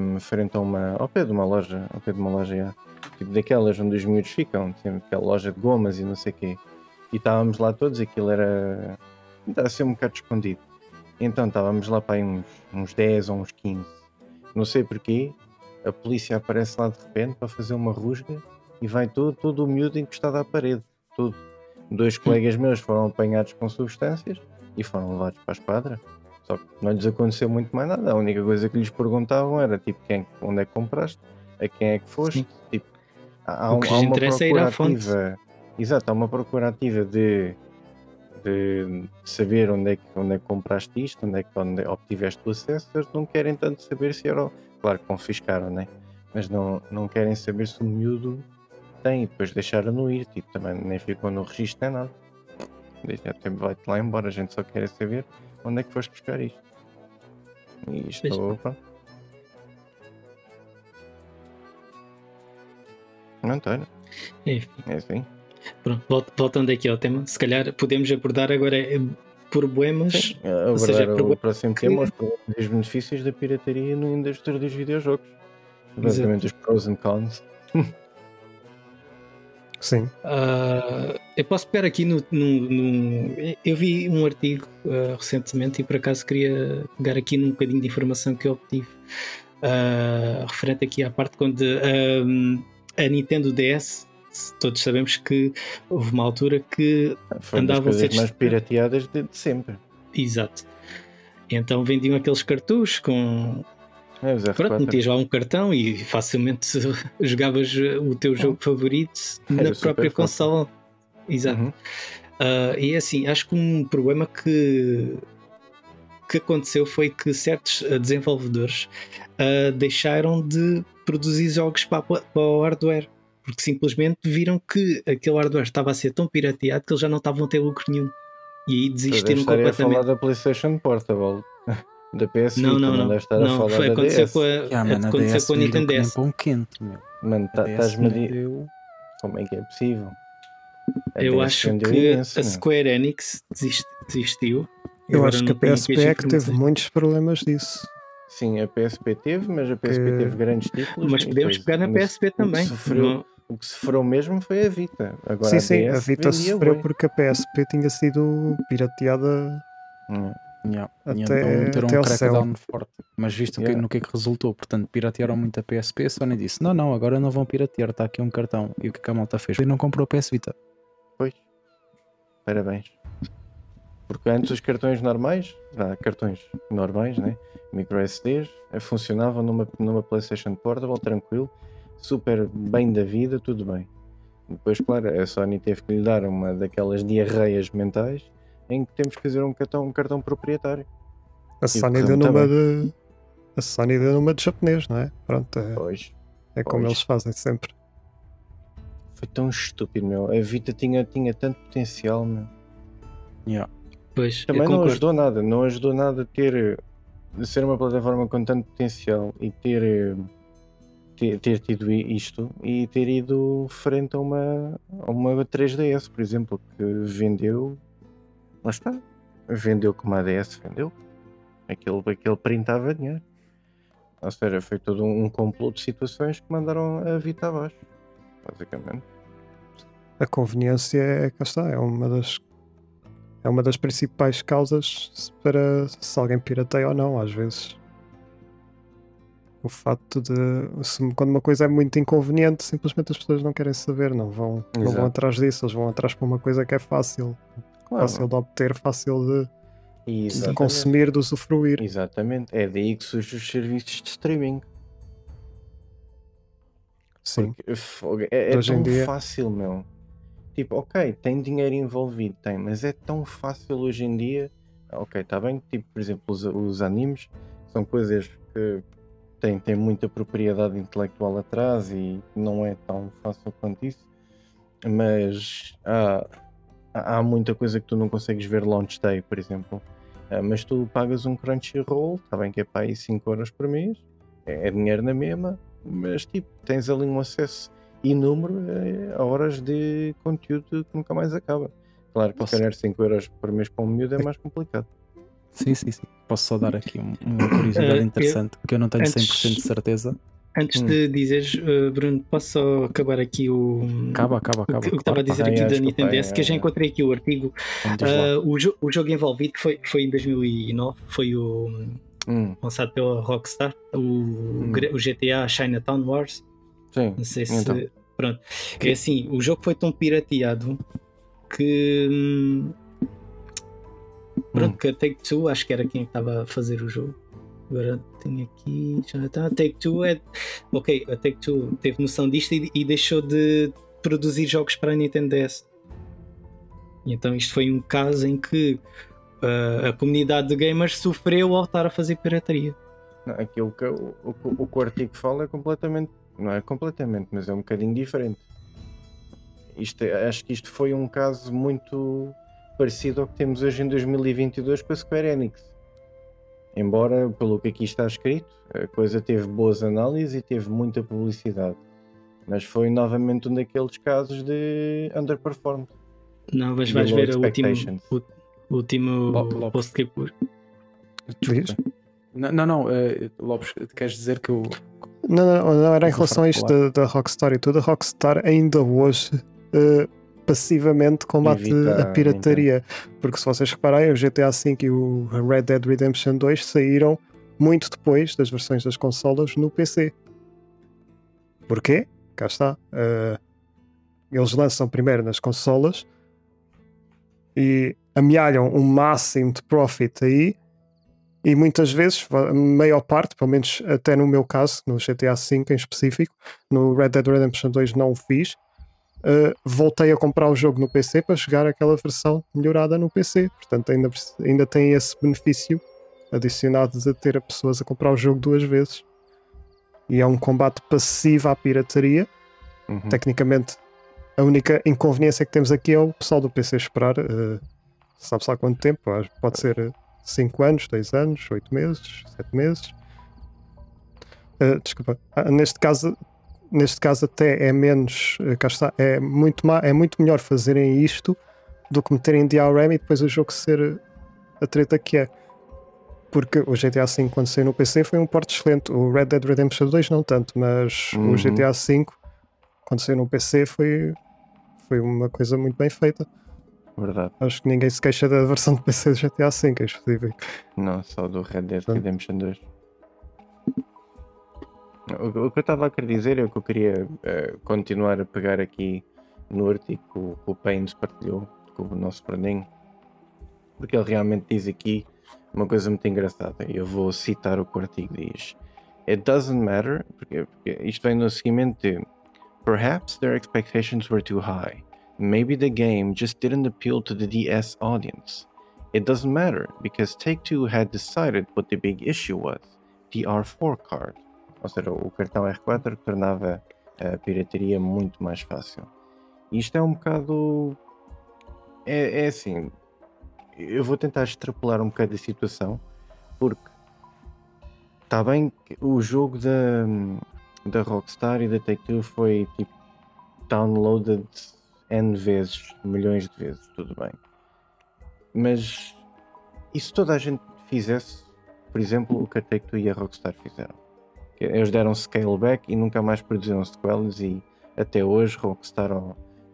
um, frente a uma. ao pé de uma loja, ao pé de uma loja, tipo daquelas onde os miúdos ficam, tinha aquela loja de gomas e não sei o quê. E estávamos lá todos, aquilo era. estava a ser um bocado escondido. Então estávamos lá para aí uns, uns 10 ou uns 15. Não sei porquê, a polícia aparece lá de repente para fazer uma rusga e vai todo, todo o miúdo encostado à parede. Tudo. Dois colegas meus foram apanhados com substâncias e foram levados para a esquadra. Só que não lhes aconteceu muito mais nada. A única coisa que lhes perguntavam era tipo quem, onde é que compraste, a quem é que foste. Sim. Tipo, há, o que há uma é à fonte. Exato, há uma procura ativa de, de saber onde é, que, onde é que compraste isto, onde é que onde obtiveste o acesso, eles não querem tanto saber se era. Claro que confiscaram, né? Mas não, não querem saber se o miúdo tem e depois deixaram-no ir, tipo, também nem ficou no registro nem nada. Deixa até vai-te lá embora, a gente só quer saber onde é que foste buscar isto. E isto, pronto. Não tenho. Enfim. É assim. Pronto, voltando aqui ao tema, se calhar podemos abordar agora eh, problemas. Sim, abordar seja, o próximo que... tema, os benefícios da pirataria na indústria dos videojogos. Basicamente os pros and cons. <laughs> Sim. Uh, eu posso pegar aqui no, no, no, Eu vi um artigo uh, recentemente e por acaso queria pegar aqui num bocadinho de informação que eu obtive uh, referente aqui à parte quando a Nintendo DS todos sabemos que houve uma altura que Foi andavam a ser mais pirateadas de, sempre. Exato. Então vendiam aqueles cartuchos com é, Pronto, metias lá um cartão e facilmente <laughs> jogavas o teu jogo favorito na própria consola. Exato. Uhum. Uh, e é assim, acho que um problema que, que aconteceu foi que certos desenvolvedores uh, deixaram de produzir jogos para, para o hardware porque simplesmente viram que aquele hardware estava a ser tão pirateado que eles já não estavam a ter lucro nenhum. E aí desistiram estar a falar completamente. da PlayStation Portable. <laughs> Da PS Não, Vita, não, não. a Não, falar foi da acontecer DS. com a, Ah, mano, a aconteceu DS com a Nintendo DS. pão quente, meu. Mano, A tá- estás-me a dizer. Como é que é possível? A Eu DS acho que imenso, a meu. Square Enix desist- desistiu. Eu acho que a PSP é que teve muitos problemas disso. Sim, a PSP teve, mas a PSP Que- teve grandes títulos. Mas podemos pegar na PSP também. sofreu- Não- O que sofreu mesmo foi a Vita. Agora sim, a sim, a Vita sofreu bué. porque a PSP tinha sido pirateada. Yeah. E Até- então até um crackdown forte. Mas visto que, Yeah. no que é que resultou? Portanto, piratearam muito a PSP. A Sony disse: Não, não, agora não vão piratear. Está aqui um cartão. E o que, é que a malta fez? E não comprou a PS Vita. Pois. Parabéns. Porque antes os cartões normais, ah, cartões normais, né? micro SDs, eh, funcionavam numa, numa PlayStation Portable, tranquilo, super bem da vida, tudo bem. Depois, claro, a Sony teve que lhe dar uma daquelas diarreias mentais em que temos que fazer um cartão, um cartão proprietário. A Sony deu numa de. A Sony deu numa de japonês, não é? Pronto, é, Pois. é como pois. eles fazem sempre. Foi tão estúpido, meu. A Vita tinha, tinha tanto potencial, meu. Yeah. Pois, Também não ajudou nada, não ajudou nada ter de ser uma plataforma com tanto potencial e ter, eh, ter, ter tido isto e ter ido frente a uma, a uma 3DS, por exemplo, que vendeu, lá está, vendeu como a DS vendeu, aquele, aquele printava dinheiro. Ou seja, foi todo um, um complô de situações que mandaram a Vita abaixo, basicamente. A conveniência é, cá está, é uma das. É uma das principais causas para se alguém pirateia ou não, às vezes. O facto de. se- quando uma coisa é muito inconveniente, simplesmente as pessoas não querem saber, não vão, não vão atrás disso, eles vão atrás para uma coisa que é fácil. Claro, Fácil de obter, fácil de, de consumir, de usufruir. Exatamente, é daí que surgem os serviços de streaming. Sim. Porque, é, é tão dia- fácil, meu. Tipo, ok, tem dinheiro envolvido, tem, mas é tão fácil hoje em dia. Ok, está bem, tipo, por exemplo, os, os animes são coisas que têm, têm muita propriedade intelectual atrás e não é tão fácil quanto isso. Mas há, há muita coisa que tu não consegues ver launch day, por exemplo. Ah, mas tu pagas um Crunchyroll, está bem que é para aí 5 horas por mês, é, é dinheiro na mesma, mas tipo, tens ali um acesso inúmero eh, a horas de conteúdo que nunca mais acaba. Claro que se calhar 5 euros por mês para um miúdo é mais complicado. Sim, sim, sim. Posso só dar aqui um- uma <coughs> curiosidade Eh, interessante que eu não tenho antes- 100% de certeza. Antes Hum. de dizeres, uh, Bruno, posso só acabar aqui o. Acaba, acaba, acaba. que- o que estava a dizer aqui é, da Nintendo é, DS, que eu já é. encontrei aqui o artigo. Uh, o, jo- o jogo envolvido foi, foi em 2009, foi o Hum, lançado pela Rockstar, o, gra- o GTA Chinatown Wars. sim, Não sei se. Então. Pronto. É assim, o jogo foi tão pirateado que. Pronto, que a Take Two, acho que era quem estava a fazer o jogo. Agora tenho aqui. Já está. A Take Two é. Ok, a Take Two teve noção disto e, e deixou de produzir jogos para a Nintendo DS. E então isto foi um caso em que uh, a comunidade de gamers sofreu ao estar a fazer pirataria. Não, aquilo que o, o, o que o artigo fala é completamente, não é completamente, mas é um bocadinho diferente. Isto, é- acho que isto foi um caso muito parecido ao que temos hoje em 2022 com a Square Enix. Embora, pelo que aqui está escrito, a coisa teve boas análises e teve muita publicidade. Mas foi novamente um daqueles casos de underperformed. Não, mas vais ver o último, o, último Lopes. post que. Diz? Não, não, não eh, Lopes, queres dizer que eu. Não, não, não era em relação a isto da, da Rockstar e tudo. A Rockstar ainda hoje eh, passivamente combate Evita a pirataria. Porque se vocês repararem, o GTA V e o Red Dead Redemption 2 saíram muito depois das versões das consolas no PC. Porquê? Cá está. eh, eles lançam primeiro nas consolas e amealham um máximo de profit aí e muitas vezes, a maior parte, pelo menos até no meu caso, no GTA V em específico, no Red Dead Redemption 2 não o fiz, uh, voltei a comprar o jogo no PC para chegar àquela versão melhorada no PC. Portanto, ainda, ainda tem esse benefício adicionado de ter pessoas a comprar o jogo duas vezes. E é um combate passivo à pirataria. Uhum. Tecnicamente, a única inconveniência que temos aqui é o pessoal do PC esperar uh, sabe-se há quanto tempo, pode ser 5 anos, 2 anos, 8 meses, 7 meses. Uh, desculpa, Ah, neste caso, neste caso até é menos, eh, cá está, é muito, ma- é muito melhor fazerem isto do que meterem DRM e depois o jogo ser a treta que é. Porque o GTA V quando saiu no PC foi um porte excelente, o Red Dead Redemption 2 não tanto, mas Uhum. o GTA V quando saiu no PC foi, foi uma coisa muito bem feita. Verdade. Acho que ninguém se queixa da versão de PC do GTA V específico. Não, só do Red Dead. Redemption 2. O, o que eu estava a querer dizer é que eu queria eh, continuar a pegar aqui no artigo que o, Paines partilhou com o nosso Brandinho, porque ele realmente diz aqui uma coisa muito engraçada. Eu vou citar o que o artigo diz. It doesn't matter, porque, porque isto vem no seguimento de Perhaps their expectations were too high. Maybe the game just didn't appeal to the DS audience. It doesn't matter because Take Two had decided what the big issue was the R4 card. Ou seja, o cartão R4 que tornava a pirataria muito mais fácil. E isto é um bocado. É, é assim. Eu vou tentar extrapolar um bocado a situação, porque está bem que o jogo da, da Rockstar e da Take Two foi tipo downloaded N vezes, milhões de vezes, tudo bem. Mas e se toda a gente fizesse, por exemplo, o que a Take-Two e a Rockstar fizeram? Eles deram scale back e nunca mais produziram sequelas e até hoje Rockstar,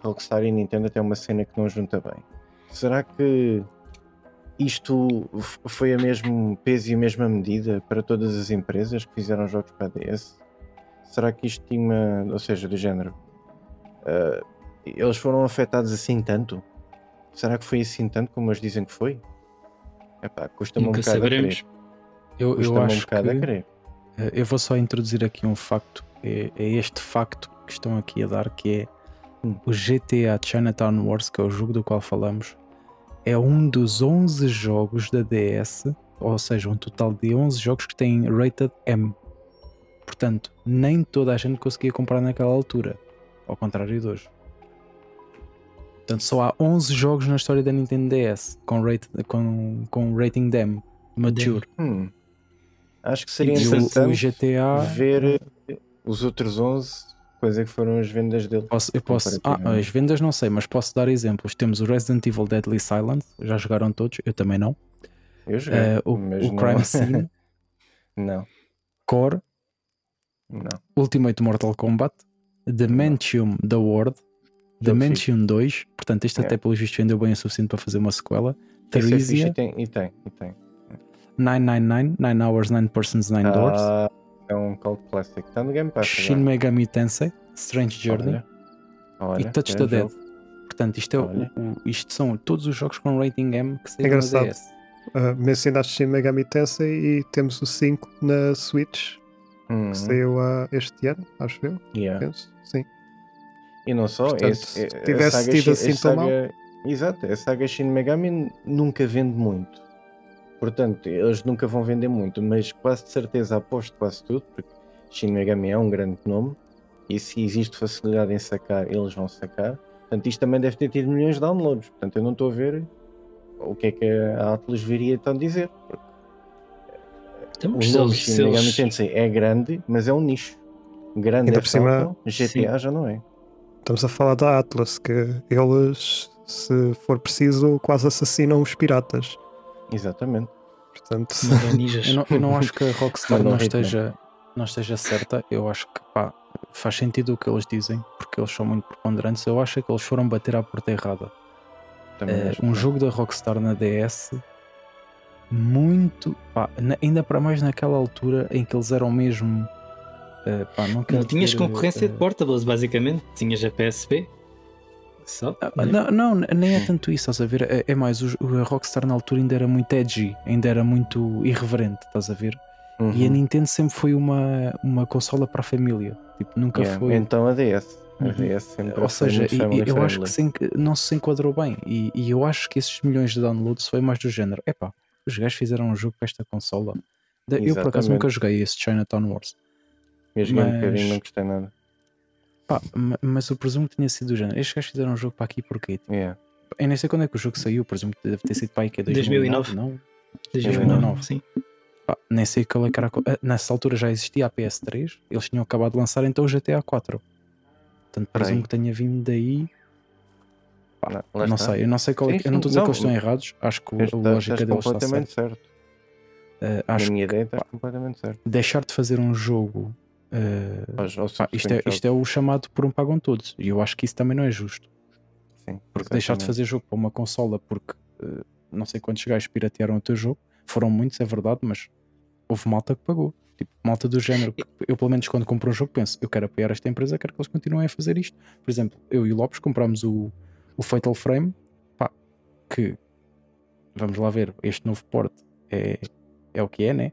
Rockstar e Nintendo até uma cena que não junta bem. Será que isto foi a mesmo peso e a mesma medida para todas as empresas que fizeram jogos para a DS? Será que isto tinha, ou seja, do género, ah, eles foram afetados assim tanto? Será que foi assim tanto como eles dizem que foi? Epá, custa-me um bocado a saberemos. crer. Eu, eu Custa-me um acho bocado a que crer. Eh, eu vou só introduzir aqui um facto. É, é este facto que estão aqui a dar, que é Hum. o GTA Chinatown Wars, que é o jogo do qual falamos, é um dos 11 jogos da DS, ou seja, um total de 11 jogos que têm rated M. Portanto, nem toda a gente conseguia comprar naquela altura, ao contrário de hoje. Portanto, só há 11 jogos na história da Nintendo DS com, rate, com, com rating M, mature. Hum. Acho que seria E interessante GTA. ver os outros 11, quais é que foram as vendas dele. Posso, eu posso, ah, as vendas não sei, mas posso dar exemplos. Temos o Resident Evil Deadly Silence, já jogaram todos, eu também não. Eu joguei, Eh, o o não. Crime Scene, <laughs> não, Core, não. Ultimate Mortal Kombat, Dementium The World, Jogo Dementium 2, portanto, este É. até pelo visto vendeu bem o suficiente para fazer uma sequela. Theresia, e tem, e tem, e tem. 999, 9 Hours, 9 Persons, 9 Doors, Ah, é um cult classic. Está no Game Pass. Shin agora. Megami Tensei, Strange Journey Olha, olha, e Touch é the Dead. jogo. Portanto, isto, é o- o- isto são todos os jogos com rating M que saíram na Engraçado. DS. Uh, mencionaste Shin Megami Tensei e temos o 5 na Switch, Uhum, que saiu ah, este ano, acho eu, yeah. penso. Sim. E não só, Portanto, esse, se tivesse tido assim tão mal. Exato, a saga Shin Megami nunca vende muito. Portanto, eles nunca vão vender muito, mas quase de certeza aposto quase tudo, porque Shin Megami é um grande nome e se existe facilidade em sacar, eles vão sacar. Portanto, isto também deve ter tido milhões de downloads. Portanto, eu não estou a ver o que é que a Atlas viria então dizer. Porque Então, o nome Shin Megami Tensei é grande, mas é um nicho. Grande Ainda é por cima- GTA já não é. Estamos a falar da Atlas, que eles, se for preciso, quase assassinam os piratas. Exatamente. Portanto, <laughs> ninjas. Eu não, eu não acho que a Rockstar não esteja, não esteja certa. Eu acho que pá, faz sentido o que eles dizem, porque eles são muito preponderantes. Eu acho que eles foram bater à porta errada. Também Eh, um jogo da Rockstar na DS, muito. pá, na- ainda para mais naquela altura em que eles eram mesmo. eh, pá, não, Não tinhas dizer, concorrência eh, de portables, basicamente. Tinhas a PSP. Só. Ah, Não, não, nem é tanto isso, estás a ver? É, é mais, o, a Rockstar na altura ainda era muito edgy, ainda era muito irreverente, estás a ver? E a Uhum. Nintendo sempre foi uma, uma consola para a família, tipo, nunca Yeah, foi. Então a DS. A Uhum. DS sempre Ou seja, eu acho friendly. que se não se enquadrou bem. E, e eu acho que esses milhões de downloads foi mais do género. Epá, os gajos fizeram um jogo para esta consola. Da- Eu por acaso Exatamente. nunca joguei esse Chinatown Wars. Eu joguei um mas- bocadinho, não gostei nada. Pá, ma- mas eu presumo que tinha sido do género. Estes gajos fizeram um jogo para aqui porquê? Tipo, Yeah. Eu nem sei quando é que o jogo saiu, por exemplo, deve ter sido para aí que é 2009. 2009, não? 2009, sim. Pá, nem sei qual é que era. a ah, Nessa altura já existia a PS3, eles tinham acabado de lançar então o GTA 4. Portanto, Peraí. presumo que tenha vindo daí. Não, lá não está. sei, eu não sei qual é Sim, que. Eu não estou a dizer não, que eles estão errados, acho que a está- lógica estás deles está completamente certa. certo. A acho minha que ideia está completamente certa. deixar de fazer um jogo. Pá, isto, é, isto é o chamado por um pagam todos. E eu acho que isso também não é justo. Sim, Porque deixar de fazer jogo para uma consola porque eh, não sei quantos gajos piratearam o teu jogo, foram muitos, é verdade, mas houve malta que pagou. Tipo, malta do género. Eu, pelo menos, quando compro um jogo, penso: eu quero apoiar esta empresa, quero que eles continuem a fazer isto. Por exemplo, eu e o Lopes comprámos o, o Fatal Frame, pá, que vamos lá ver, este novo porte é, é o que é, né?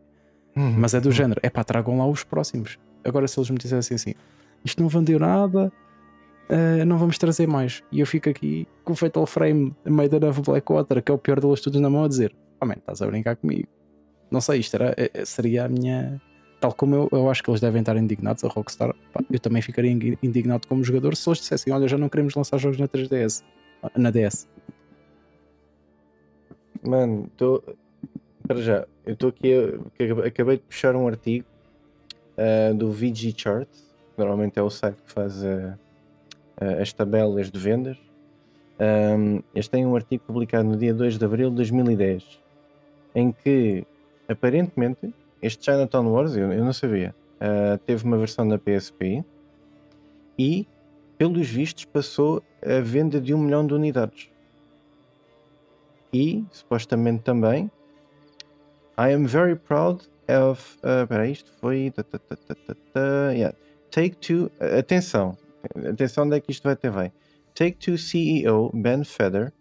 Uhum. Mas é do género, é pá, tragam lá os próximos. Agora, se eles me dissessem assim, isto não vendeu nada, eh, não vamos trazer mais. E eu fico aqui com o Fatal Frame Made of Blackwater, que é o pior deles todos na mão, a dizer: Oh estás a brincar comigo. Não sei, isto era, eh, eh, seria a minha. Tal como eu, eu acho que eles devem estar indignados, a Rockstar, pá, eu também ficaria indi- indignado como jogador se eles dissessem: Olha, já não queremos lançar jogos na 3DS, na DS. Mano, estou. Para já, eu estou aqui. A, acabei de puxar um artigo ah, do VG Chart, normalmente é o site que faz ah, as tabelas de vendas. Ahm, este tem um artigo publicado no dia 2 de abril de 2010, em que aparentemente este Chinatown Wars, eu, eu não sabia, ah, teve uma versão na PSP e, pelos vistos, passou a venda de um milhão de unidades e supostamente também I am very proud of uh, peraí, isto foi yeah. Take Two atenção atenção onde é que isto vai ter bem Take Two CEO Ben Feder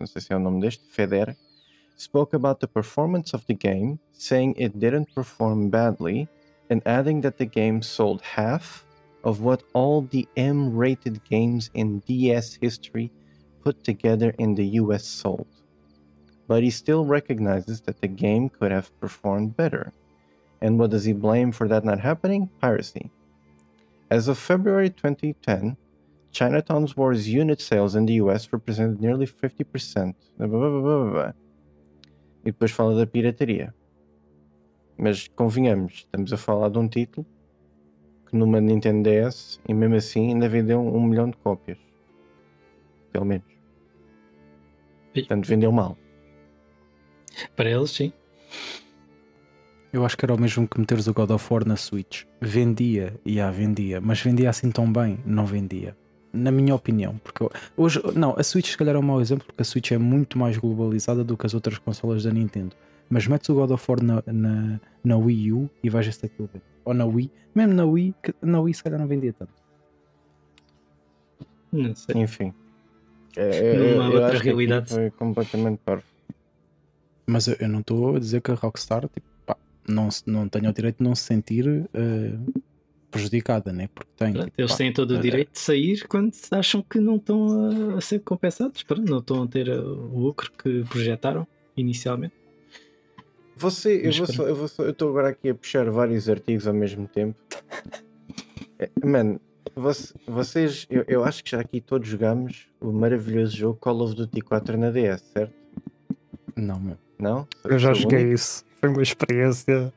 não sei se é o nome deste Feder spoke about the performance of the game saying it didn't perform badly and adding that the game sold half of what all the M-rated games in DS history put together in the US sold but he still recognizes that the game could have performed better. And what does he blame for that not happening? Piracy. As of February 2010, Chinatown's Wars unit sales in the US represented nearly 50%. Blá, blá, blá, blá, blá, blá. E depois fala da pirataria. Mas convenhamos, estamos a falar de um título que numa Nintendo DS e mesmo assim ainda vendeu um milhão de cópias. Pelo menos. Portanto, vendeu mal. Para eles, sim. Eu acho que era o mesmo que meteres o God of War na Switch. Vendia, e yeah, vendia, mas vendia assim tão bem, não vendia. Na minha opinião, porque eu- hoje, não, a Switch se calhar é um mau exemplo, porque a Switch é muito mais globalizada do que as outras consolas da Nintendo. Mas metes o God of War na, na, na Wii U e vais se aquilo vende. Ou na Wii, mesmo na Wii, que na Wii se calhar não vendia tanto. Não sei. Enfim. É, Numa outra que aqui realidade. Foi completamente parvo. Mas eu, eu não estou a dizer que a Rockstar tipo, não, se- não tenha o direito de não se sentir eh, prejudicada, né? Porque tem. Pronto, tipo, eles pá, têm todo o eh, direito de sair quando acham que não estão a, a ser compensados, pronto, não estão a ter uh, o lucro que projetaram inicialmente. Você, eu Mas vou espera. só, eu vou só, eu estou agora aqui a puxar vários artigos ao mesmo tempo. <laughs> É, Mano, você- vocês, eu, eu acho que já aqui todos jogamos o maravilhoso jogo Call of Duty 4 na DS, certo? Não, meu. Não? Eu já joguei único? isso. Foi uma experiência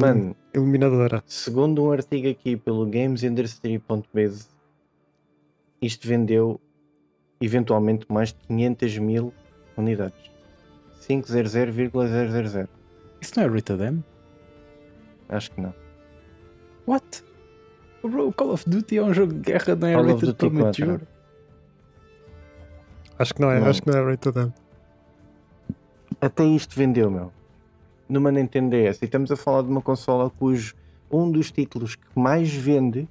Mano, iluminadora. segundo um artigo aqui pelo GamesIndustry.biz, isto vendeu eventualmente mais de 500 mil unidades. 500,000. Isso não é Rita Dem? Acho que não. What? Bro, Call of Duty é um jogo de guerra, não é Call of rated Duty para 4. mature. Acho que não é, Não. acho que não é rated M. Até isto vendeu, meu. Numa Nintendo DS. E estamos a falar de uma consola cujo um dos títulos que mais vende,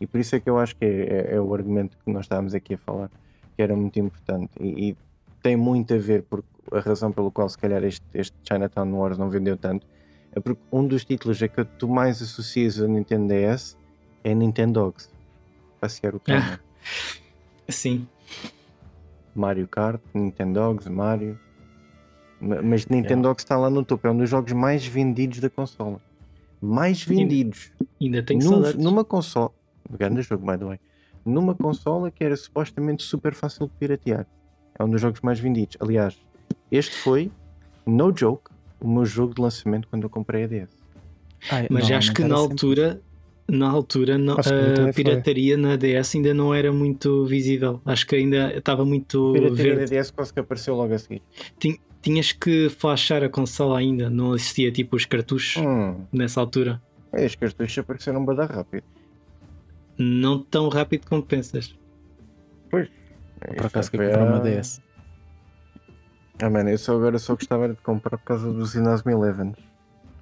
e por isso é que eu acho que é, é- é o argumento que nós estávamos aqui a falar, que era muito importante. E, e tem muito a ver, porque a razão pelo qual se calhar este, este Chinatown Wars não vendeu tanto, é porque um dos títulos é que tu mais associas a Nintendo DS é Nintendo Dogs. Passear o cão. né? Sim, Mario Kart, Nintendo Dogs, Mario. Ma- Mas Nintendo Dogs está lá no topo, é um dos jogos mais vendidos da consola. Mais vendidos. ainda tenho Num- saudades. numa consola. Grande jogo, by the way. Numa consola que era supostamente super fácil de piratear. É um dos jogos mais vendidos. Aliás, este foi, no joke, o meu jogo de lançamento quando eu comprei a DS. Ah, Mas acho que na era sempre- altura, na altura, não- a foi. pirataria na DS ainda não era muito visível. Acho que ainda estava muito Pirataria da verde. DS quase que apareceu logo a seguir. Tin- Tinhas que flashar a consola ainda, não existia tipo os cartuchos Hum, nessa altura. é, os cartuchos apareceram bem rápido. Não tão rápido como pensas. Pois. Por acaso que comprar uma DS. Ah, mano, eu só agora só gostava de comprar por causa dos Inazuma Eleven.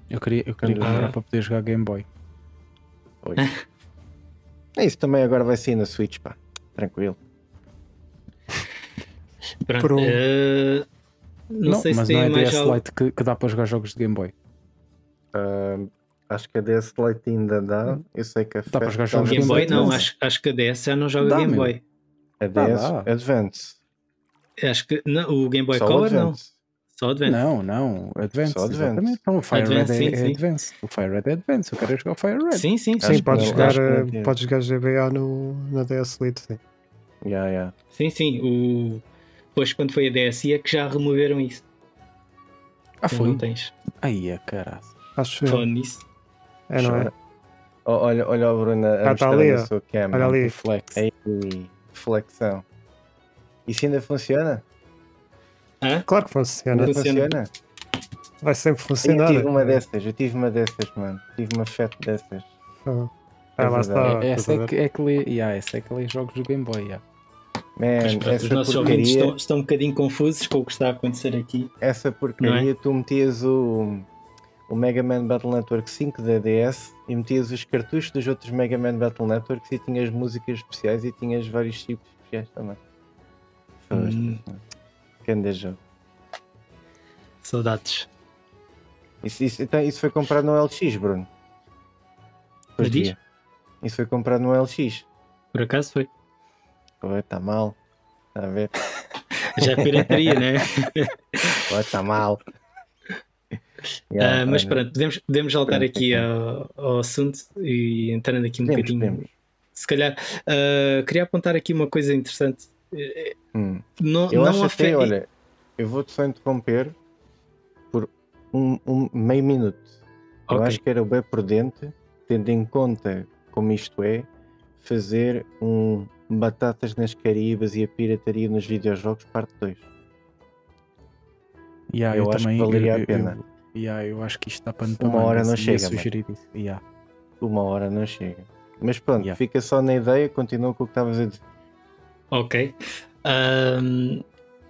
Eu queria, eu queria Ah. comprar para poder jogar Game Boy. Oi. é <laughs> isso também agora vai sair na Switch, pá. Tranquilo. Pronto, Por um- eh, não, sei se mas tem não é mais DS algo. Lite que, que dá para jogar jogos de Game Boy. Ah, acho que a DS Lite ainda dá. Eu sei que a para Fat jogar tá jogos Game Game Boy não, acho, acho que a DS já não joga Dá, Game. Boy. A DS dá. Advance. Acho que não, o Game Boy Só Color não. Só Advance. Não, não, Advance. Só Advance. Exatamente. Então o Fire Advance, Red é, sim, é sim. Advance. O Fire Red é Advance. Eu quero jogar o Fire Red. Sim, sim, sim. Sim, podes não, jogar, não eh, podes jogar GBA no, na DS Lite, sim. Yeah, yeah. Sim, sim. O... Depois, quando foi a DSi, é que já removeram isso. Ah, Tu foi? Não tens. Aí é caralho. Acho que Falando nisso. é, não é? Oh, olha, olha o Bruno a Ah, tá mostrar ali, ó. sua cam. Olha ali. Flex. Ei, flexão. Isso ainda funciona? Claro que funciona. Funciona. funciona? Vai sempre Eu funcionar. tive uma é. dessas, eu tive uma dessas, mano. Tive uma fat dessas. Ah, É ah, lá está. verdade. É, estás essa a é que, é que lê, yeah, essa é que lê jogos do Game Boy. yeah. Man, Mas, pronto, os essa nossos ouvintes porcaria, estão, estão um bocadinho confusos com o que está a acontecer aqui. essa porcaria é? tu metias o, o Mega Man Battle Network 5 da DS e metias os cartuchos dos outros Mega Man Battle Networks e tinhas músicas especiais e tinhas vários tipos especiais também. Hum. Grande jogo. Saudades. Isso, isso, então, isso foi comprado no LX, Bruno. Via. Isso foi comprado no LX. Por acaso foi. Está mal. Está a ver? <laughs> Já é pirataria, né? <laughs> Está mal. Ah, mas pronto, podemos, podemos voltar aqui ao, ao assunto e entrando aqui um Podemos, bocadinho. podemos. Se calhar, ah, queria apontar aqui uma coisa interessante. Hum. Não, Eu não acho até, olha, eu vou-te só interromper por um, um meio minuto. Eu Ok. acho que era bem prudente, tendo em conta como isto é, fazer um Batatas nas Caribas e a pirataria nos videojogos, parte 2. Yeah, Eu acho que valeria a pena. Eu, yeah, eu acho que isto está pano para Uma hora não chega, sugerir isso. Yeah. Uma hora não chega. Mas pronto, Yeah. fica só na ideia, continua com o que estavas a dizer. Ok. Ahm,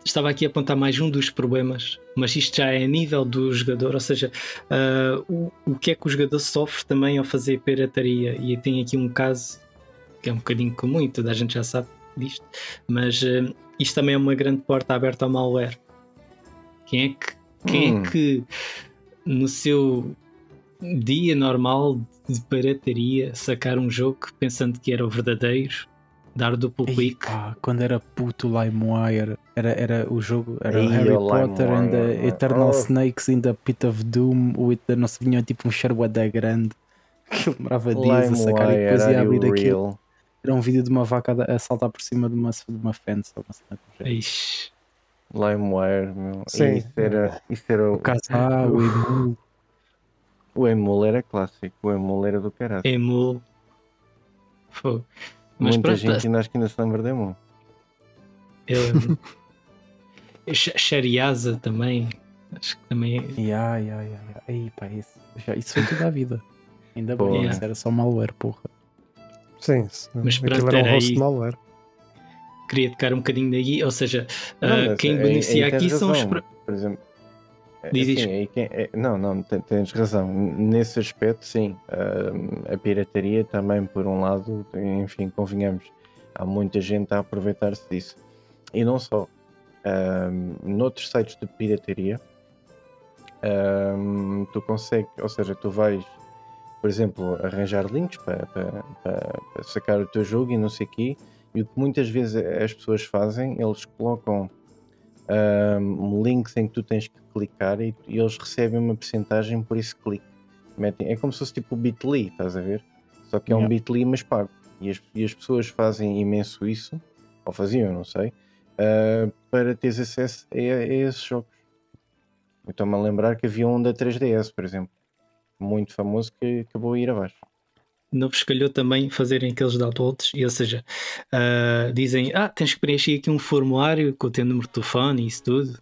estava aqui a apontar mais um dos problemas, mas isto já é a nível do jogador, ou seja, ah, o, o que é que o jogador sofre também ao fazer pirataria. E tem aqui um caso que é um bocadinho comum e toda a gente já sabe disto, mas ah, isto também é uma grande porta aberta ao malware. Quem é que, quem Hum. é que no seu dia normal de pirataria sacar um jogo pensando que era o verdadeiro, dar duplo clique? pá, quando era puto LimeWire, era, era o jogo, era Ei, Harry Potter and the. Eternal Oh. Snakes in the Pit of Doom, with the, não se vinha tipo um cheiro da grande. <laughs> Que demorava dias a sacar e depois ia abrir aquilo. Era um vídeo de uma vaca a, saltar por cima de uma, de uma fence. Ou uma cena do género. Ixi. LimeWire, meu. Sim. Isso era, isso era O o Emu. O Emul era clássico, o Emul era do caralho. Emul. Mas Muita pronto, gente ainda acho que ainda se lembra de Emul. <laughs> eu. Sh- Shariasa também. Acho que também. é- Ya, ya, ya, ya. Ei, pá, isso, já, isso foi toda a vida. Ainda bem, Porra. isso era só malware, porra. Sim, sim. Mas pronto, era um host aí. malware. Queria tocar um bocadinho daí, ou seja, Não, ah, quem beneficia aqui são os. Por exemplo, é, Diz, diz. assim, quem- é- não, não, te- tens razão. Nesse aspecto, sim. Ah, a pirataria também, por um lado, enfim, convenhamos, há muita gente a aproveitar-se disso. E não só. Ah, noutros sites de pirataria, ah, tu consegues, ou seja, tu vais, por exemplo, arranjar links para, para- para- sacar o teu jogo e não sei o quê. E o que muitas vezes as pessoas fazem, eles colocam um, links em que tu tens que clicar e, e eles recebem uma porcentagem por esse clique. Metem, é como se fosse tipo o Bitly, estás a ver? Só que é um Yeah. Bitly, mas pago. E as, e as pessoas fazem imenso isso, ou faziam, não sei, uh, para teres acesso a, a esses jogos. Estou-me a lembrar que havia um da 3DS, por exemplo, muito famoso que acabou a ir abaixo. Não vos calhou também fazerem aqueles downloads, ou seja, uh, dizem: Ah, tens que preencher aqui um formulário com o teu número de telefone e isso tudo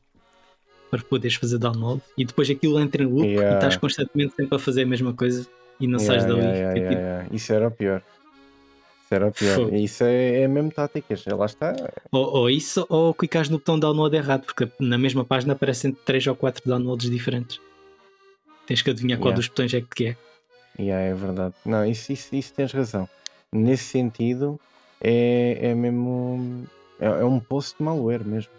para poderes fazer download, e depois aquilo entra em loop Yeah. e estás constantemente sempre a fazer a mesma coisa e não Yeah, sais dali. yeah, yeah, É tipo, yeah, yeah. Isso era o pior. Isso era o pior. Fogo. Isso é, é mesmo táticas. Lá está. Ou, ou isso, ou clicares no botão download errado, porque na mesma página aparecem 3 ou 4 downloads diferentes. Tens que adivinhar qual Yeah. dos botões é que é. Yeah, é verdade. Não, isso, isso, isso tens razão. Nesse sentido, é, é mesmo. É, é um post de malware mesmo.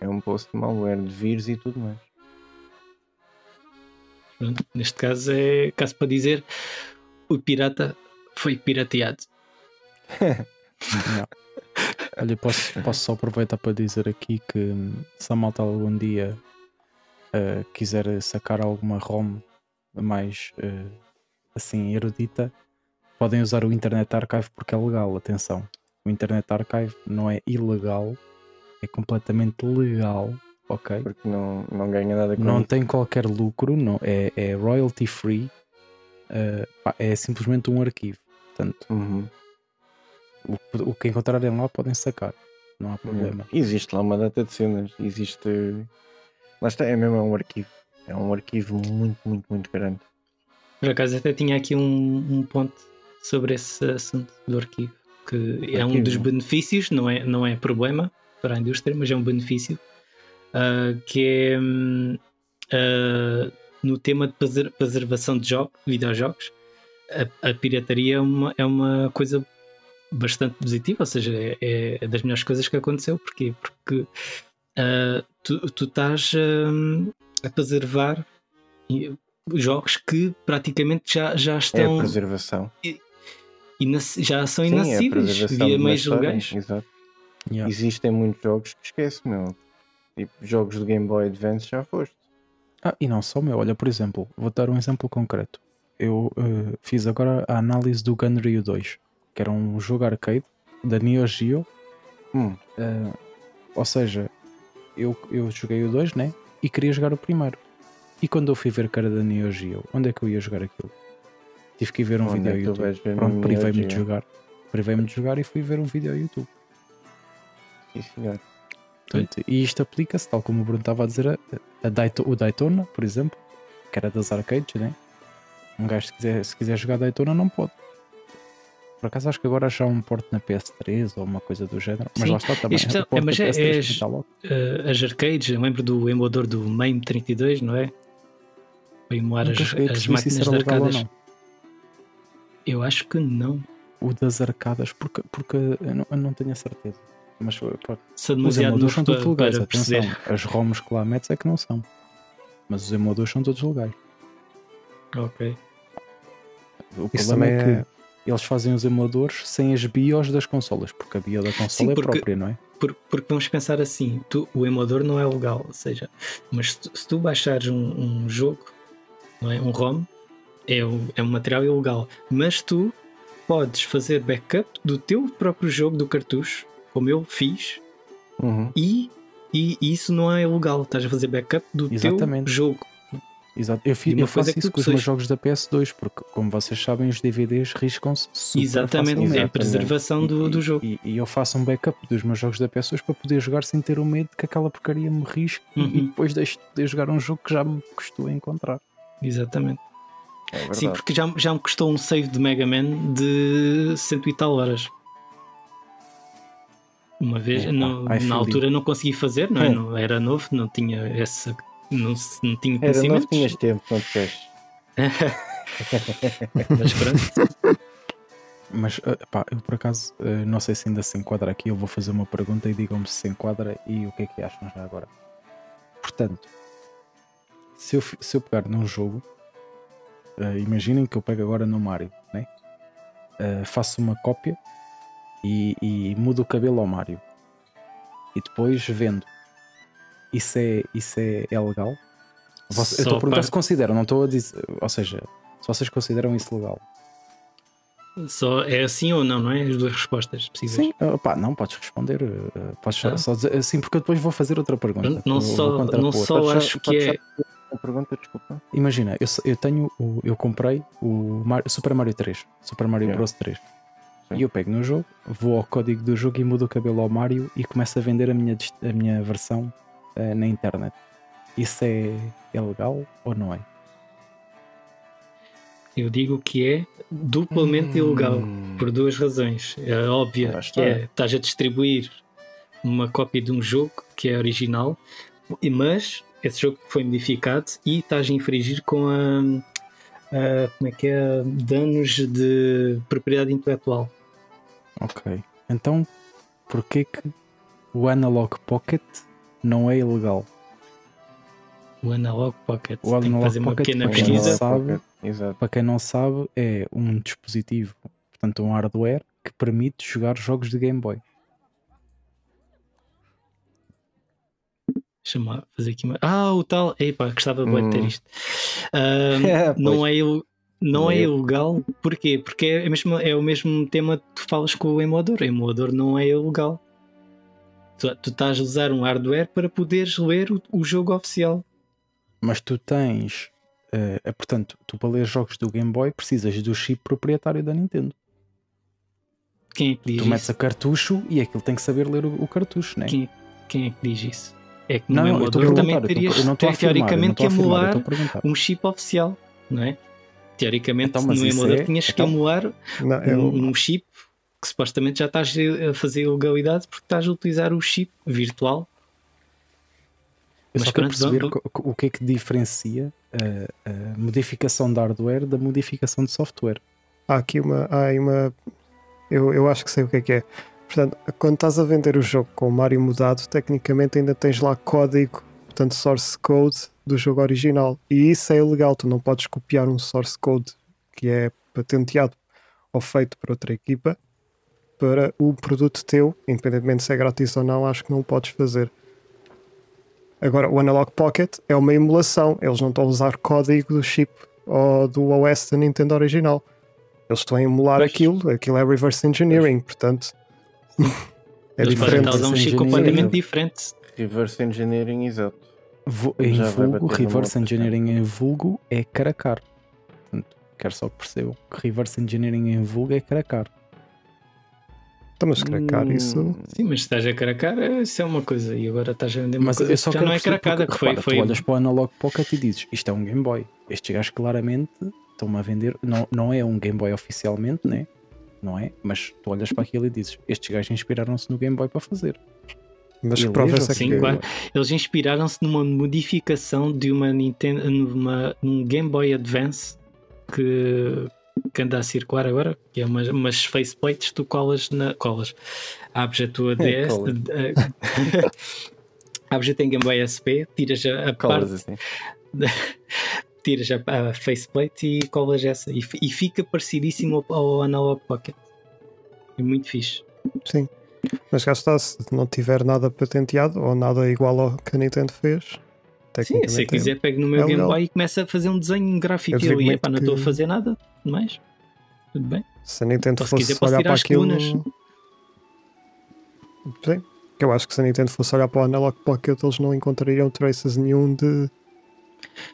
É um post de malware, de vírus e tudo mais. Pronto, Neste caso é caso para dizer o pirata foi pirateado. <laughs> Olha, posso, posso só aproveitar para dizer aqui que hum, se a malta algum dia uh, quiser sacar alguma ROM mais uh, assim erudita, podem usar o Internet Archive porque é legal. Atenção, o Internet Archive não é ilegal, é completamente legal, ok? Porque não, não ganha nada com Não isso. tem qualquer lucro, não, é, é royalty free, uh, é simplesmente um arquivo. Portanto, Uhum. o, o que encontrarem lá podem sacar, não há problema. Existe lá uma data de cenas. Existe. Lá está, é mesmo um arquivo. É um arquivo muito, muito, muito grande. Por acaso até tinha aqui um, um ponto sobre esse assunto do arquivo, que é um Arquivo. dos benefícios, não é, não é problema para a indústria, mas é um benefício, ah, que é ah, no tema de preser- preservação de jogos, videojogos, a, a pirataria é uma, é uma coisa bastante positiva, ou seja, é, é das melhores coisas que aconteceu. Porquê? Porque ah, tu, tu estás hum, a preservar e- jogos que praticamente já, já É a estão preservação. inac- já são Sim, é inacessíveis preservação via meios legais. Exato. Yeah. Existem muitos jogos que esquece, meu. Tipo, jogos do Game Boy Advance já foste. Ah, e não só, meu. Olha, por exemplo, vou dar um exemplo concreto. Eu eh, fiz agora a análise do Gunryu 2, que era um jogo arcade da Neo Geo. Hum, eh, ou seja, eu, eu joguei o 2, né? E queria jogar o primeiro. E quando eu fui ver era da Neo Geo, onde é que eu ia jogar aquilo? Tive que ir ver um onde vídeo é YouTube. Pronto, privei-me de jogar. Privei-me de jogar e fui ver um vídeo ao YouTube. Sim, senhor. Portanto, e isto aplica-se, tal como o Bruno estava a dizer, a, a Dayto- o Daytona, por exemplo, que era das arcades, né? Um gajo, se quiser, se quiser jogar Daytona, não pode. Por acaso, acho que agora já há um porte na PS3 ou uma coisa do género, mas Sim, lá está também. isto é- mas é- PS3 é- está logo. Uh, as arcades, eu lembro do emulador do MAME 32, não é? Para emular as, as se máquinas de arcadas. não. Eu acho que não. O das arcadas, porque, porque eu, não, eu não tenho a certeza. Mas pronto, os demasiado emuladores novo são todos legais, atenção. perceber. As ROMs que lá metes é que não são. Mas os emuladores são todos legais. Ok. O Isso problema é é. que eles fazem os emuladores sem as BIOS das consolas, porque a BIOS da consola Sim, é porque- própria, não é? Por- porque vamos pensar assim, tu- o emulador não é legal, ou seja, mas se tu, se tu baixares um, um jogo, não é? um ROM, é, um- é um material ilegal, mas tu podes fazer backup do teu próprio jogo do cartucho, como eu fiz, Uhum. e, e isso não é ilegal, estás a fazer backup do Exatamente. teu jogo. Exato. Eu, fiz, E uma eu faço é isso com os meus jogos da PS2, porque, como vocês sabem, os DVDs riscam-se super Exatamente, é a facilmente. preservação do, E- do jogo. E, e eu faço um backup dos meus jogos da PS2 para poder jogar sem ter o medo que aquela porcaria me risque e Uhum. depois deixo de poder jogar um jogo que já me custou a encontrar. Exatamente. É. Sim, porque já, já me custou um save de Mega Man de cento e tal horas. Uma vez, Epá, no- na you. altura não consegui fazer, não é? Hum. Não, era novo, não tinha essa. Não, se- não tinha Era conhecimentos. tinhas tempo, não te queixes. <laughs> Mas pronto. Mas, eh, pá, eu por acaso, eh, não sei se ainda se enquadra aqui, eu vou fazer uma pergunta e digam-me se se enquadra e o que é que acham já agora. Portanto, se eu, se eu pegar num jogo, eh, imaginem que eu pego agora no Mario, né? Eh, faço uma cópia e, e mudo o cabelo ao Mario e depois vendo. Isso é, isso é, é legal? Você- eu estou a perguntar para- se consideram, não estou a dizer. Ou seja, se vocês consideram isso legal. Só é assim ou não, não é? As duas respostas possíveis. Sim, uh, pá, não podes responder. Uh, podes só- Ah. só dizer assim, porque eu depois vou fazer outra pergunta. Não, só, não só Podes acho que podes é. pergunta, desculpa. Imagina, eu, eu tenho o, eu comprei o Mar- Super Mario 3, Super Mario Yeah. Bros 3. Sim. E eu pego no jogo, vou ao código do jogo e mudo o cabelo ao Mario e começo a vender a minha, a minha versão eh, na internet. Isso é, é legal ou não é? Eu digo que é duplamente ilegal. Hum. Por duas razões. É óbvia que está. é estás a distribuir uma cópia de um jogo que é original, e- mas esse jogo foi modificado e estás a infringir com a, a- como é que é danos de propriedade intelectual. Ok. Então, porquê que o Analog Pocket não é ilegal? O Analog Pocket. O Tem que Analog fazer uma Pocket, pequena para quem não pesquisa. sabe. Para quem não sabe, é um dispositivo, portanto, um hardware que permite jogar jogos de Game Boy. Deixa-me fazer aqui uma. Ah, o tal. Epá, gostava bué de ter Hum. isto. <laughs> É, não é il- não é ilegal, porquê? Porque é, mesmo, é o mesmo tema que tu falas com o emulador. O emulador não é ilegal. Tu, tu estás a usar um hardware para poderes ler o, o jogo oficial. Mas tu tens, é, portanto, tu para ler jogos do Game Boy precisas do chip proprietário da Nintendo. Quem é que diz Tu metes isso? a cartucho e aquilo tem que saber ler o, o cartucho, né? Quem, quem é que diz isso? É que Não, no não, eu emulador também eu terias eu não afirmar, eu não teoricamente que estou a afirmar, eu emular um chip oficial, não é? Teoricamente, Então, no emulador é- tinhas que então- emular Não, eu, um, um chip que supostamente já estás a fazer ilegalidade porque estás a utilizar o chip virtual. Eu Mas só pronto, perceber vamos- o que é que diferencia a, a modificação de hardware da modificação de software. há aqui uma. Há uma eu, eu acho que sei o que é que é. Portanto, quando estás a vender o jogo com o Mario mudado, tecnicamente ainda tens lá código, portanto, source code do jogo original. E isso é ilegal, tu não podes copiar um source code que é patenteado ou feito por outra equipa para o produto teu, independentemente se é grátis ou não, acho que não o podes fazer. Agora, o Analog Pocket é uma emulação, eles não estão a usar código do chip ou do OS da Nintendo original. Eles estão a emular Pois. aquilo, aquilo é reverse engineering, portanto <laughs> é Eles diferente. usar um chip completamente diferente. Reverse engineering, exato. Vo- Em Já vulgo, reverse engineering em vulgo é caracar. Portanto, quero só que percebam que reverse engineering em vulgo é caracar. Então, mas cracar Hum, isso. Sim, mas se estás a caracar, isso é uma coisa. E agora estás a vender uma Mas coisa eu só que já quero não é caracada, porque, que foi. repara, foi Tu olhas para o Analog Pocket e dizes isto é um Game Boy. Estes gajos claramente estão-me a vender. Não, não é um Game Boy oficialmente, né? não é? Mas tu olhas para aquilo e dizes estes gajos inspiraram-se no Game Boy para fazer. Mas que prova leis, essa Sim, que claro. Eles inspiraram-se numa modificação de uma Nintendo, numa, num Game Boy Advance que, que anda a circular agora, que é umas, umas faceplates tu colas na. colas. Abres a tua <laughs> DS. cola. eh, <laughs> abres a tua Game Boy SP, tiras a, a Colas parte, assim. <laughs> tiras a, a faceplate e colas essa. E, e fica parecidíssimo ao, ao Analog Pocket. E muito fixe. Sim. Mas cá está, se não tiver nada patenteado ou nada igual ao que a Nintendo fez, Sim, se eu quiser, pego no meu é Game. Boy e começo a fazer um desenho um gráfico Eu e epá, não estou a fazer nada mais. Tudo bem. Se a Nintendo se fosse quiser, olhar para aquilo. colunas. Sim. Eu acho que se a Nintendo fosse olhar para o Analog Pocket, eles não encontrariam traces nenhum de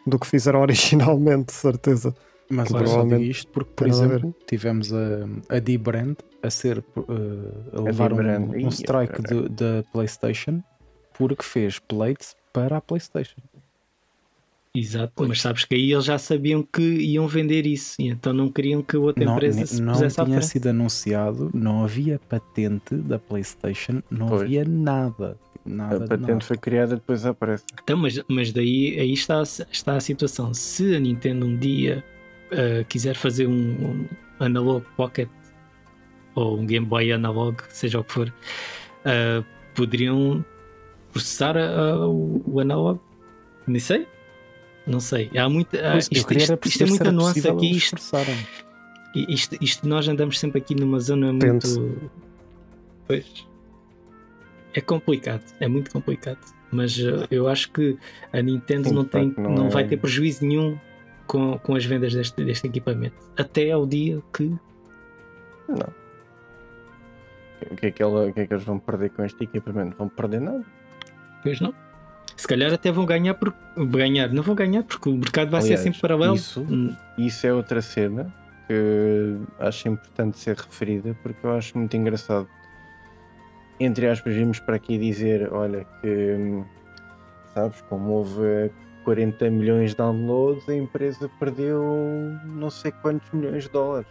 do que fizeram <laughs> originalmente, certeza. Mas Que eu só digo provavelmente isto porque, por nada a exemplo, tivemos a, a D-Brand a ser uh, a levar um, um strike da PlayStation porque fez plates para a PlayStation. Exato, mas sabes que aí eles já sabiam que iam vender isso e então não queriam que outra Não, empresa se não pusesse tinha sido anunciado, não havia patente da PlayStation, não Pois. havia nada. Nada, A patente nada. foi criada depois à pressa. Então, mas, mas daí aí está, a- está a situação. Se a Nintendo um dia ah, quiser fazer um, um Analog Pocket ou um Game Boy Analog, seja o que for, ah, poderiam processar a- a- o, o Analog? Nem sei. Não sei. Há muita, ah, Pois, eu isto, isto- era isto é muita nuance aqui. Isto, Isto, isto nós andamos sempre aqui numa zona muito. Pois. É complicado, é muito complicado. Mas uh, eu acho que a Nintendo Sim, não, tem, não, não é- vai ter prejuízo nenhum com, com as vendas deste, deste equipamento. Até ao dia que Não. O que, é que, ela, o que é que eles vão perder com este equipamento? Vão perder nada. Pois não. Se calhar até vão ganhar por ganhar, não vão ganhar porque o mercado vai Aliás, ser sempre paralelo. Isso, Hum, isso é outra cena que acho importante ser referida porque eu acho muito engraçado. Entre aspas, vimos para aqui dizer: olha, que sabes, como houve 40 milhões de downloads, a empresa perdeu não sei quantos milhões de dólares.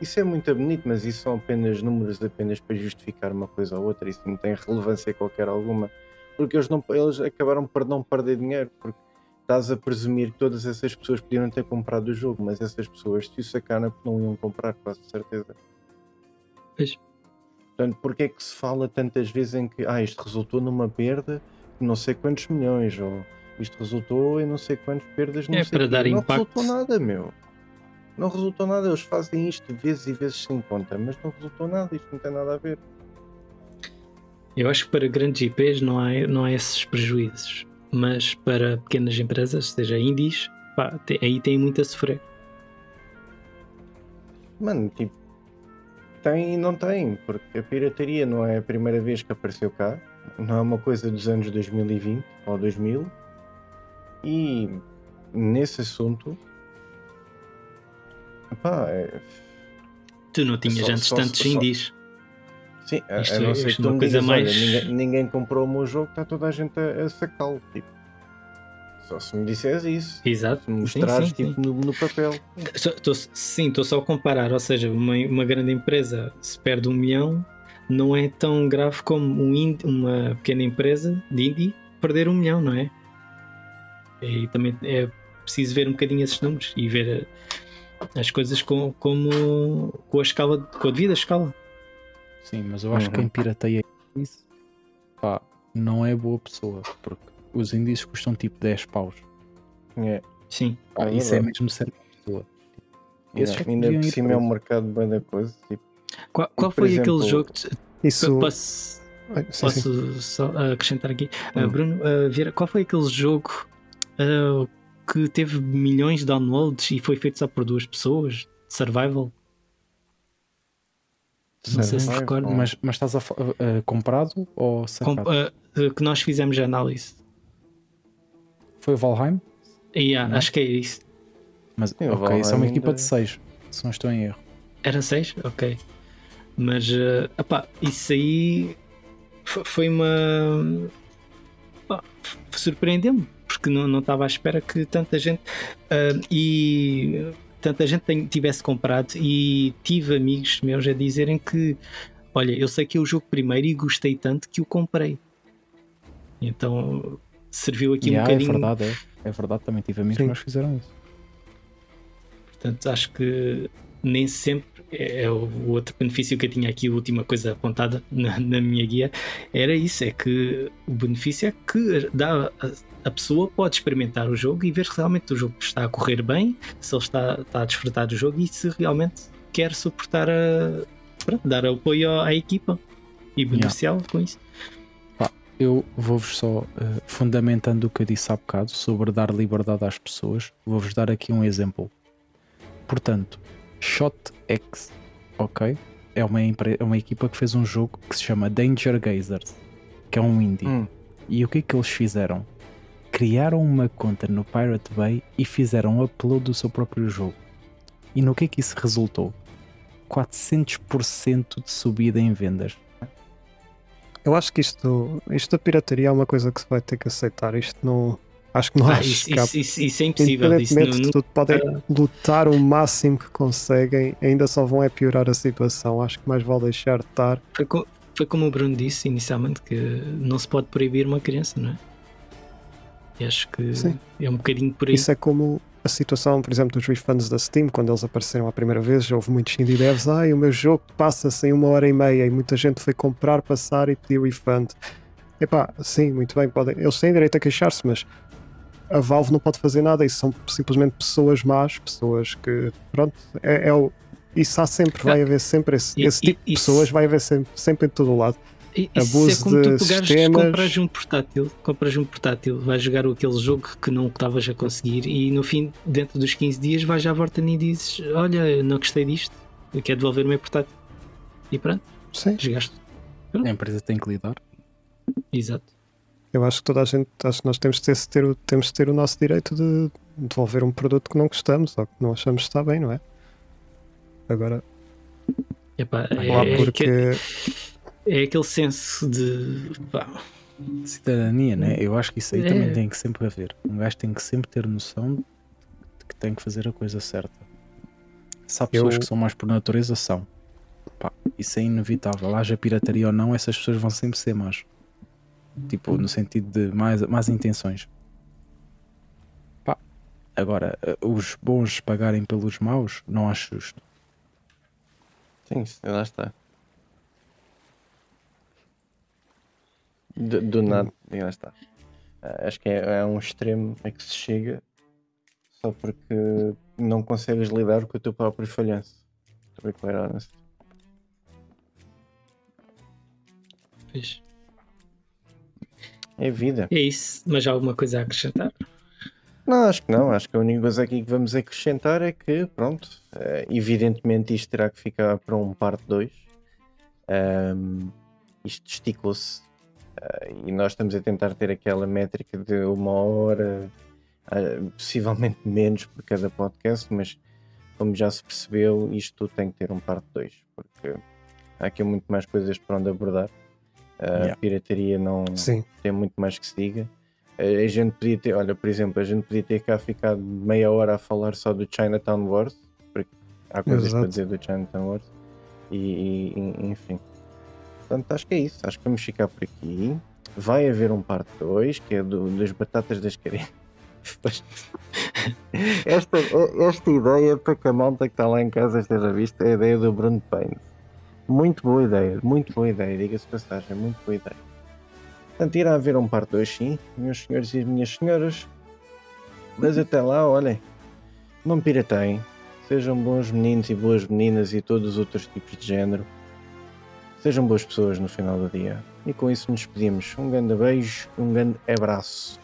Isso é muito bonito, mas isso são apenas números apenas para justificar uma coisa ou outra. Isso não tem relevância qualquer alguma. Porque eles, não, eles acabaram por não perder dinheiro. Porque estás a presumir que todas essas pessoas podiam ter comprado o jogo, mas essas pessoas se o porque não iam comprar, quase certeza. Pois. Portanto, porque é que se fala tantas vezes em que ah, isto resultou numa perda de não sei quantos milhões, ou isto resultou em não sei quantas perdas, não É para dar Não impacto. resultou nada, meu. Não resultou nada, eles fazem isto vezes e vezes sem conta, mas não resultou nada, isto não tem nada a ver. Eu acho que para grandes IPs não há, não há esses prejuízos, mas para pequenas empresas, seja indies, pá, te- aí tem muito a sofrer. Mano, tipo, tem e não tem, porque a pirataria não é a primeira vez que apareceu cá, não é uma coisa dos anos 2020 ou 2000, e nesse assunto, epá, é, Tu não tinhas Só- antes só- tantos só- indies. Sim, Isto a é- não ser isto que é tu me coisa digas, olha, mais- ninguém, ninguém comprou o meu jogo, está toda a gente a, a sacá-lo, tipo. Só se me disseres isso, Exato. se me Sim, mostrares sim, sim. tipo, No, no papel. Só- tô- sim, estou só a comparar. Ou seja, uma, uma grande empresa se perde um milhão, não é tão grave como um ind- uma pequena empresa de indie perder um milhão, não é? E também é preciso ver um bocadinho esses números e ver eh, as coisas com, como, com a escala, com a devida escala. Sim, mas eu acho que Uhum. quem pirateia isso pá, não é boa pessoa, porque os índices custam tipo 10 paus. É, Sim. Pá, É isso é mesmo ser uma pessoa. é, Esses é que ainda por cima é um mercado bem da coisa, tipo, Qual, qual foi exemplo, aquele jogo? que- Isso. Posso, sim, sim. posso só acrescentar aqui? Uh, Hum. Bruno, uh, Vieira, qual foi aquele jogo uh, que teve milhões de downloads e foi feito só por duas pessoas? Survival? Não sei se recordo, Mas, mas estás a, a comprado ou Com- sacado? uh, uh, que nós fizemos a análise. Foi o Valheim? E, ah, Não? acho que é isso. Mas Sim, o ok, isso é uma equipa de 6, se não estou em erro. Era 6? Ok. Mas, uh, isso aí fo- foi uma. Surpreendeu-me, porque não não estava à espera que tanta gente. uh, e tanta gente tem- tivesse comprado. E tive amigos meus a dizerem que. Olha, eu sei que é o jogo primeiro e gostei tanto que o comprei. Então serviu aqui Yeah, um é bocadinho. verdade, é. É verdade, também tive amigos Sim. que fizeram isso. Portanto, acho que nem sempre é é o outro benefício que eu tinha aqui, a última coisa apontada na, na minha guia, era isso: é que o benefício é que dá, a, pessoa pode experimentar o jogo e ver se realmente o jogo está a correr bem, se ele está, está a desfrutar do jogo e se realmente quer suportar a pronto, dar apoio à equipa e beneficiá-lo com isso. Eu vou-vos só, eh, fundamentando o que eu disse há bocado sobre dar liberdade às pessoas, vou-vos dar aqui um exemplo. Portanto, ShotX, ok? É uma, é uma equipa que fez um jogo que se chama Danger Gazers, que é um indie. Hum. E o que é que eles fizeram? Criaram uma conta no Pirate Bay e fizeram upload do seu próprio jogo. E no que é que isso resultou? 400% de subida em vendas. Eu acho que isto, isto da pirataria é uma coisa que se vai ter que aceitar. Isto não. Acho que não Ah, isso, isso, isso- isso é impossível. Independentemente não- de tudo, podem lutar o máximo que conseguem, ainda só vão é piorar a situação. Acho que mais vale deixar de estar. Foi, co- foi como o Bruno disse inicialmente que não se pode proibir uma criança, não é? E acho que Sim. é um bocadinho por aí. Isso é como a situação, por exemplo, dos refunds da Steam, quando eles apareceram a primeira vez, houve muitos indie devs, ah, o meu jogo passa-se em uma hora e meia e muita gente foi comprar, passar e pedir refund. Epá, sim, muito bem, podem, eles têm direito a queixar-se, mas a Valve não pode fazer nada, isso são simplesmente pessoas más, pessoas que, pronto, é, é o, isso há sempre, vai haver sempre esse, E- esse e- tipo de isso- pessoas, vai haver sempre, sempre em todo o lado. E- Isso abuso é como tu de pegares, sistemas. compras um portátil, compras um portátil, vais jogar aquele jogo que não estavas a conseguir e no fim, dentro dos 15 dias, vais à volta e dizes: Olha, eu não gostei disto, eu quero devolver o meu portátil. e pronto, Sim, desgaste. A empresa tem que lidar. Exato. Eu acho que toda a gente, acho que nós temos de ter, temos de ter o nosso direito de devolver um produto que não gostamos ou que não achamos que está bem, não é? Agora, Epá, lá é, porque. que- é aquele senso de. pá, Cidadania, né? Eu acho que isso aí É. também tem que sempre haver. Um gajo tem que sempre ter noção de que tem que fazer a coisa certa. Se há pessoas Eu- que são mais por natureza, são. Pá, isso é inevitável. Haja pirataria ou não, essas pessoas vão sempre ser más. Tipo, no sentido de mais, mais intenções. Pá, agora, eh, os bons pagarem pelos maus, não acho justo. Sim, lá está. Do, do nada, e lá está. Ah, Acho que é, é um extremo a que se chega só porque não consegues lidar com o teu próprio falhanço. To be quite honest. pois. É vida. É isso, mas há alguma coisa a acrescentar? Não, acho que não. Acho que a única coisa aqui que vamos acrescentar é que, pronto, eh, evidentemente isto terá que ficar para um parte 2. isto esticou-se eh, e nós estamos a tentar ter aquela métrica de uma hora, eh, possivelmente menos por cada podcast, mas como já se percebeu, isto tudo tem que ter um parte 2, porque há aqui muito mais coisas para onde abordar. A Yeah. pirataria não, Sim, tem muito mais que se diga. A a gente podia ter, olha, por exemplo, a gente podia ter cá ficado meia hora a falar só do Chinatown Wars, porque há coisas para Exato. dizer do Chinatown Wars, e, e- e- enfim. Portanto, acho que é isso. Acho que vamos ficar por aqui. Vai haver um parte 2, que é do, das batatas das carinhas. <laughs> esta, esta ideia para que a malta que está lá em casa esteja vista é a ideia do Bruno Payne. Muito boa ideia, muito boa ideia, diga-se passagem, muito boa ideia. Portanto, irá haver um parte 2 sim, meus senhores e minhas senhoras. Mas até lá, olhem, não pirateiem. Sejam bons meninos e boas meninas e todos os outros tipos de género. Sejam boas pessoas no final do dia. E com isso nos despedimos. Um grande beijo, um grande abraço.